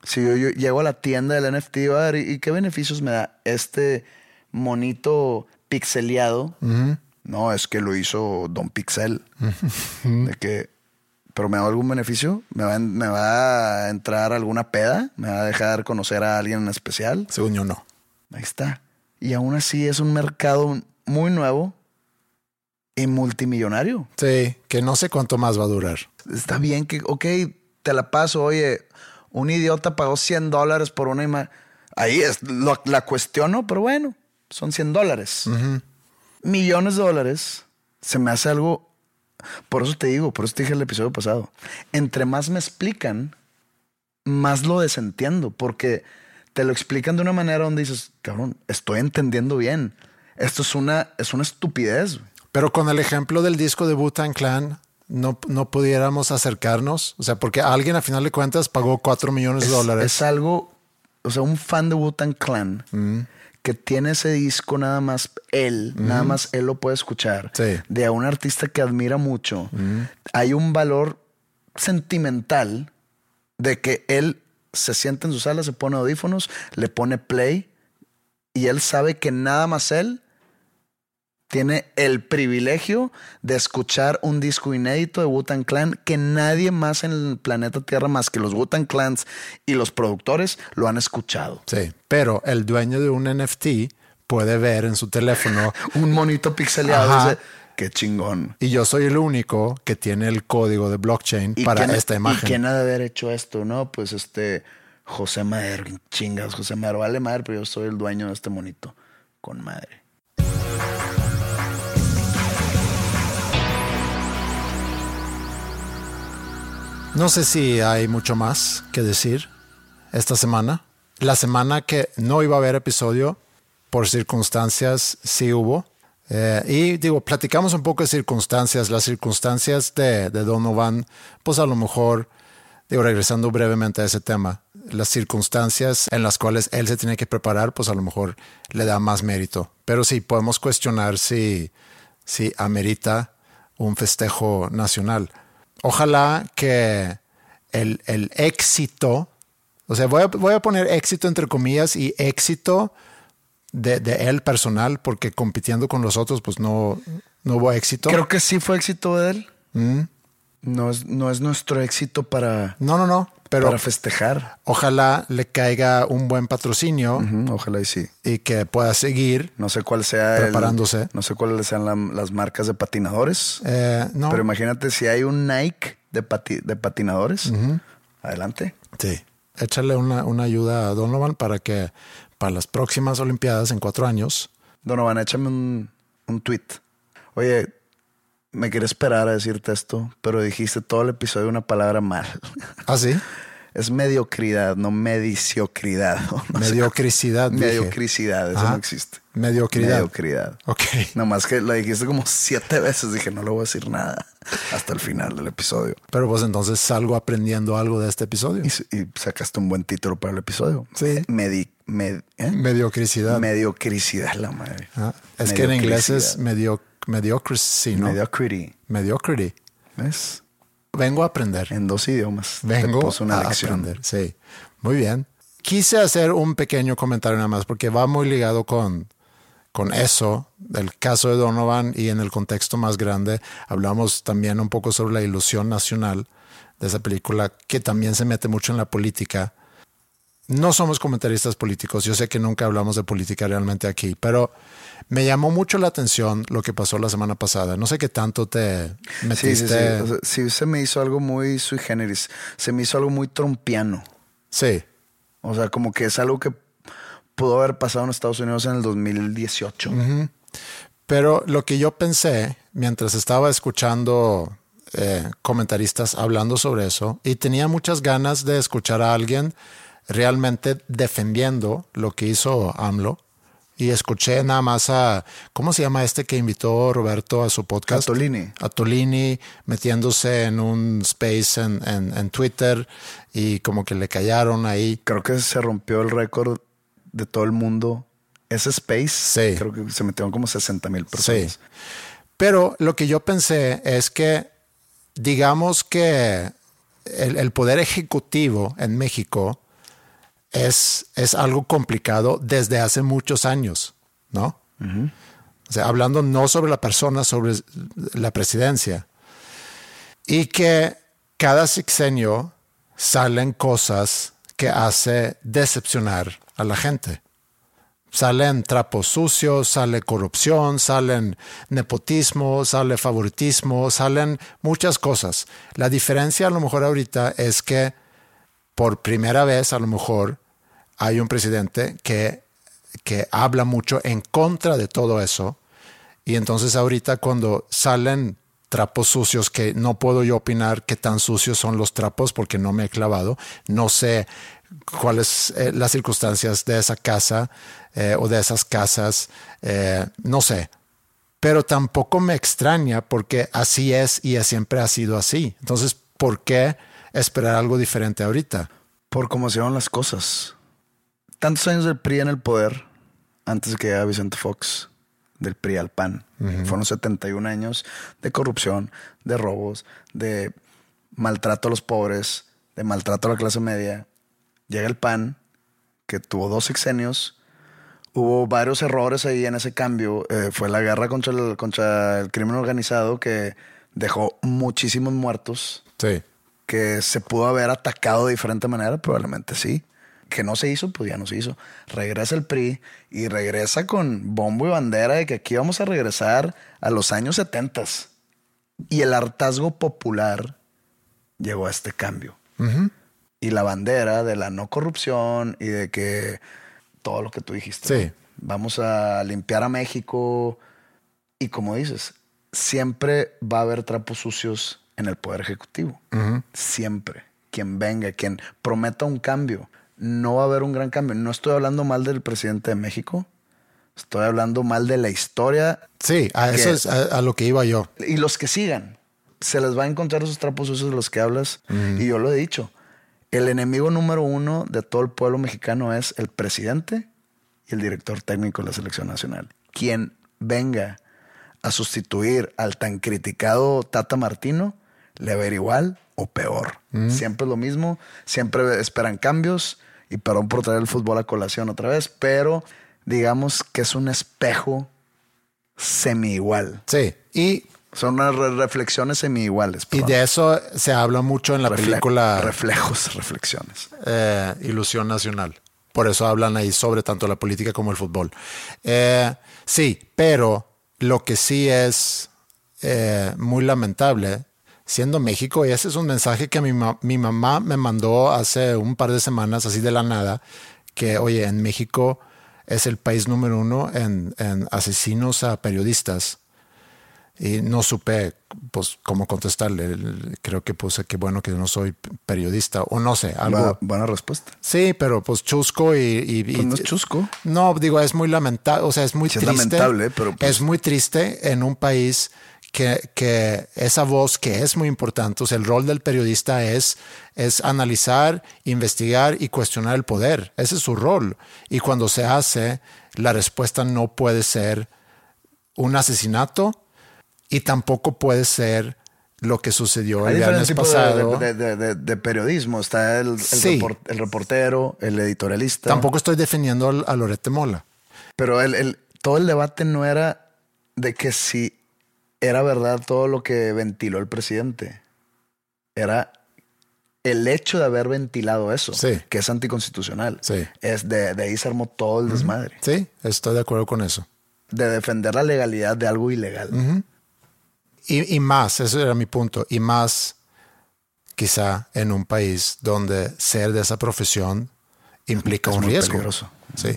si yo, yo llego a la tienda del NFT, va a ver, ¿y qué beneficios me da este monito pixeleado? No, es que lo hizo Don Pixel. De que, pero me da algún beneficio, me va, me va a entrar alguna peda, me va a dejar conocer a alguien en especial. Según yo, no. Ahí está. Y aún así es un mercado muy nuevo y multimillonario. Sí, que no sé cuánto más va a durar. Está bien que, ok, te la paso, oye, un idiota pagó 100 dólares por una imagen. Ahí es, lo- la cuestiono, pero bueno, son 100 dólares. Millones de dólares se me hace algo. Por eso te digo, por eso te dije el episodio pasado. Entre más me explican, más lo desentiendo, porque te lo explican de una manera donde dices, cabrón, estoy entendiendo bien. Esto es una, es una estupidez. güey. Pero con el ejemplo del disco de Wu-Tang Clan, no, no pudiéramos acercarnos. O sea, porque alguien a final de cuentas pagó 4 millones de Es, dólares. es algo, o sea, un fan de Wu-Tang Clan Mm. Que tiene ese disco nada más él, nada más él lo puede escuchar. Sí. De a un artista que admira mucho. Hay un valor sentimental de que él se sienta en su sala, se pone audífonos, le pone play y él sabe que nada más él tiene el privilegio de escuchar un disco inédito de Wu-Tang Clan que nadie más en el planeta Tierra más que los Wu-Tang Clans y los productores lo han escuchado. Sí, pero el dueño de un NFT puede ver en su teléfono Un monito pixeleado qué chingón. y yo soy el único que tiene el código de blockchain para quién- esta ¿Y imagen. quién ha de haber hecho esto? No, pues este José Madero, chingas, José Madero, vale madre, pero yo soy el dueño de este monito. Con madre. No sé si hay mucho más que decir esta semana. La semana que no iba a haber episodio, por circunstancias, sí hubo. Eh, y digo, platicamos un poco de circunstancias. Las circunstancias de, de Donovan, pues a lo mejor, digo, regresando brevemente a ese tema, las circunstancias en las cuales él se tiene que preparar, pues a lo mejor le da más mérito. Pero sí, podemos cuestionar si, si amerita un festejo nacional. Ojalá que el, el éxito, o sea, voy a, voy a poner éxito entre comillas y éxito de, de él personal, porque compitiendo con los otros, pues no, no hubo éxito. Creo que sí fue éxito de él. Mm. No, es, no es nuestro éxito para, No, no, no, pero para festejar. ojalá le caiga un buen patrocinio ojalá y sí. y que pueda seguir. No sé cuál sea el- Preparándose. no sé cuáles sean la- las marcas de patinadores. Eh, no, Pero imagínate si hay un Nike de, pati- de patinadores. Adelante. sí, échale una, una ayuda a Donovan para que para las próximas Olimpiadas en cuatro años, Donovan, échame un, un tweet. Oye, me quería esperar a decirte esto, pero dijiste todo el episodio una palabra mal. así, Es mediocridad, no mediciocridad. No Mediocricidad. Mediocricidad, eso Ajá. no existe. Mediocridad. Mediocridad. Ok. Nomás que la dijiste como siete veces, dije, no le voy a decir nada hasta el final del episodio. Pero pues entonces salgo aprendiendo algo de este episodio. Y, sacaste un buen título para el episodio. Sí. Medi, med- ¿eh? Mediocricidad. Mediocricidad, la madre. Ah, Es que en inglés es Mediocricidad. Medio, mediocrity, ¿no? Mediocrity. Mediocrity. ¿Ves? Vengo a aprender. En dos idiomas. Vengo una a lección. aprender. Sí. Muy bien. Quise hacer un pequeño comentario nada más porque va muy ligado con, con eso, del caso de Donovan y en el contexto más grande. Hablamos también un poco sobre la ilusión nacional de esa película que también se mete mucho en la política. No somos comentaristas políticos, yo sé que nunca hablamos de política realmente aquí, pero me llamó mucho la atención lo que pasó la semana pasada. No sé qué tanto te metiste. sí, sí. O sea, sí, se me hizo algo muy sui generis. Se me hizo algo muy trompiano. sí. O sea, como que es algo que pudo haber pasado en Estados Unidos en el 2018. Pero lo que yo pensé mientras estaba escuchando eh, comentaristas hablando sobre eso y tenía muchas ganas de escuchar a alguien realmente defendiendo lo que hizo AMLO y escuché nada más a, ¿cómo se llama este que invitó Roberto a su podcast? A Tolini. A Tolini metiéndose en un space en, en- en Twitter y como que le callaron ahí. Creo que se rompió el récord de todo el mundo. Ese space, Sí. creo que se metieron como 60 mil personas. Sí. Pero lo que yo pensé es que, digamos que el, el poder ejecutivo en México es, es algo complicado desde hace muchos años, ¿no? O sea, hablando no sobre la persona, sobre la presidencia. Y que cada sexenio salen cosas que hace decepcionar a la gente salen trapos sucios, sale corrupción, salen nepotismo, sale favoritismo, salen muchas cosas. La diferencia a lo mejor ahorita es que por primera vez a lo mejor hay un presidente que, que habla mucho en contra de todo eso. Y entonces ahorita cuando salen trapos sucios que no puedo yo opinar qué tan sucios son los trapos porque no me he clavado, no sé cuáles eh, las circunstancias de esa casa eh, o de esas casas, eh, no sé. Pero tampoco me extraña porque así es y siempre ha sido así. Entonces, ¿por qué esperar algo diferente ahorita? Por cómo se llevan las cosas. Tantos años del PRI en el poder, antes de que llegara Vicente Fox, del PRI al PAN. Fueron 71 años de corrupción, de robos, de maltrato a los pobres, de maltrato a la clase media. Llega el PAN, que tuvo dos sexenios. Hubo varios errores ahí en ese cambio. Eh, fue la guerra contra el, contra el crimen organizado que dejó muchísimos muertos Sí. que se pudo haber atacado de diferente manera, probablemente sí. Que no se hizo, pues ya no se hizo. Regresa el PRI y regresa con bombo y bandera de que aquí vamos a regresar a los años 70. Y el hartazgo popular llegó a este cambio. Y la bandera de la no corrupción y de que todo lo que tú dijiste. Sí. ¿no? Vamos a limpiar a México. Y como dices, siempre va a haber trapos sucios en el Poder Ejecutivo. Siempre. Quien venga, quien prometa un cambio, no va a haber un gran cambio. No estoy hablando mal del presidente de México. Estoy hablando mal de la historia Sí, a eso es a, a lo que iba yo. y los que sigan. Se les va a encontrar esos trapos sucios de los que hablas. Y yo lo he dicho. El enemigo número uno de todo el pueblo mexicano es el presidente y el director técnico de la selección nacional. Quien venga a sustituir al tan criticado Tata Martino, le va a ir igual o peor. Siempre es lo mismo, siempre esperan cambios y perdón por traer el fútbol a colación otra vez, pero digamos que es un espejo semi igual. Sí, y, Son unas re- reflexiones semi iguales. y de eso se habla mucho en la película Reflejos, reflexiones. eh, Ilusión Nacional. Por eso hablan ahí sobre tanto la política como el fútbol. Eh, sí, pero lo que sí es eh, muy lamentable, siendo México, y ese es un mensaje que mi, ma- mi mamá me mandó hace un par de semanas, así de la nada, que, oye, en México es el país número uno en, en asesinos a periodistas. y no supe pues cómo contestarle. Creo que puse que bueno que no soy periodista o no sé, algo. Bu- buena respuesta. Sí, pero pues chusco y... y- Pues y- no es chusco. No, digo, es muy lamentable, o sea, es muy Sí, es triste. lamentable, pero, pues- Es muy triste en un país que, que esa voz que es muy importante, o sea, el rol del periodista es, es analizar, investigar y cuestionar el poder. Ese es su rol. Y cuando se hace, la respuesta no puede ser un asesinato y tampoco puede ser lo que sucedió Hay el viernes tipos de- pasado. de, de- de- de periodismo. Está el, el, Sí. repor- el reportero, el editorialista. Tampoco estoy defendiendo a Lorete Mola. Pero el- todo el debate no era de que si era verdad todo lo que ventiló el presidente. Era el hecho de haber ventilado eso, Sí. que es anticonstitucional. Sí. Es de, de ahí se armó todo el desmadre. Sí, estoy de acuerdo con eso. De defender la legalidad de algo ilegal. Y, y más, eso era mi punto, y más quizá en un país donde ser de esa profesión implica Es un muy riesgo. peligroso. Sí.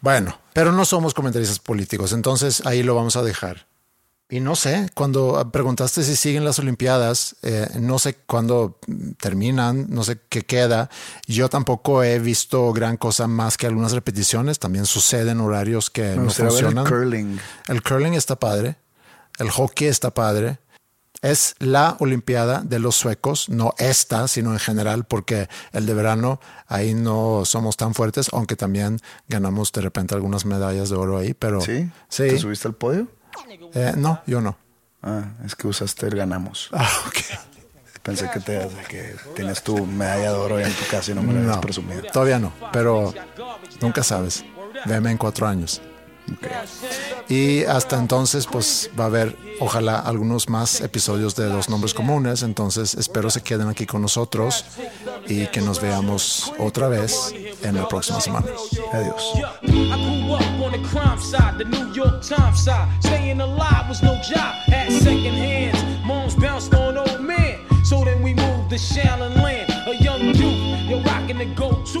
Bueno, pero no somos comentaristas políticos, entonces ahí lo vamos a dejar. Y no sé, cuando preguntaste si siguen las Olimpiadas, eh, no sé cuándo terminan, no sé qué queda. Yo tampoco he visto gran cosa más que algunas repeticiones. También suceden horarios que no gustaría ver el funcionan. curling. El curling está padre. El hockey está padre. Es la Olimpiada de los suecos, no esta, sino en general, porque el de verano ahí no somos tan fuertes, aunque también ganamos de repente algunas medallas de oro ahí, pero ¿Sí? sí. ¿Te subiste al podio? Eh, no, yo no. Ah, es que usaste el ganamos. Ah, ok. Pensé que, te, que tienes tu medalla de oro en tu casa y no me la habías No, presumido. todavía no, pero nunca sabes. Veme en cuatro años. Y hasta entonces, pues va a haber, ojalá, algunos más episodios de Dos Nombres Comunes. Entonces, espero se queden aquí con nosotros y que nos veamos otra vez en la próxima semana. Adiós. So then we moved to Shallon Land, a young youth. You're rocking the go-to,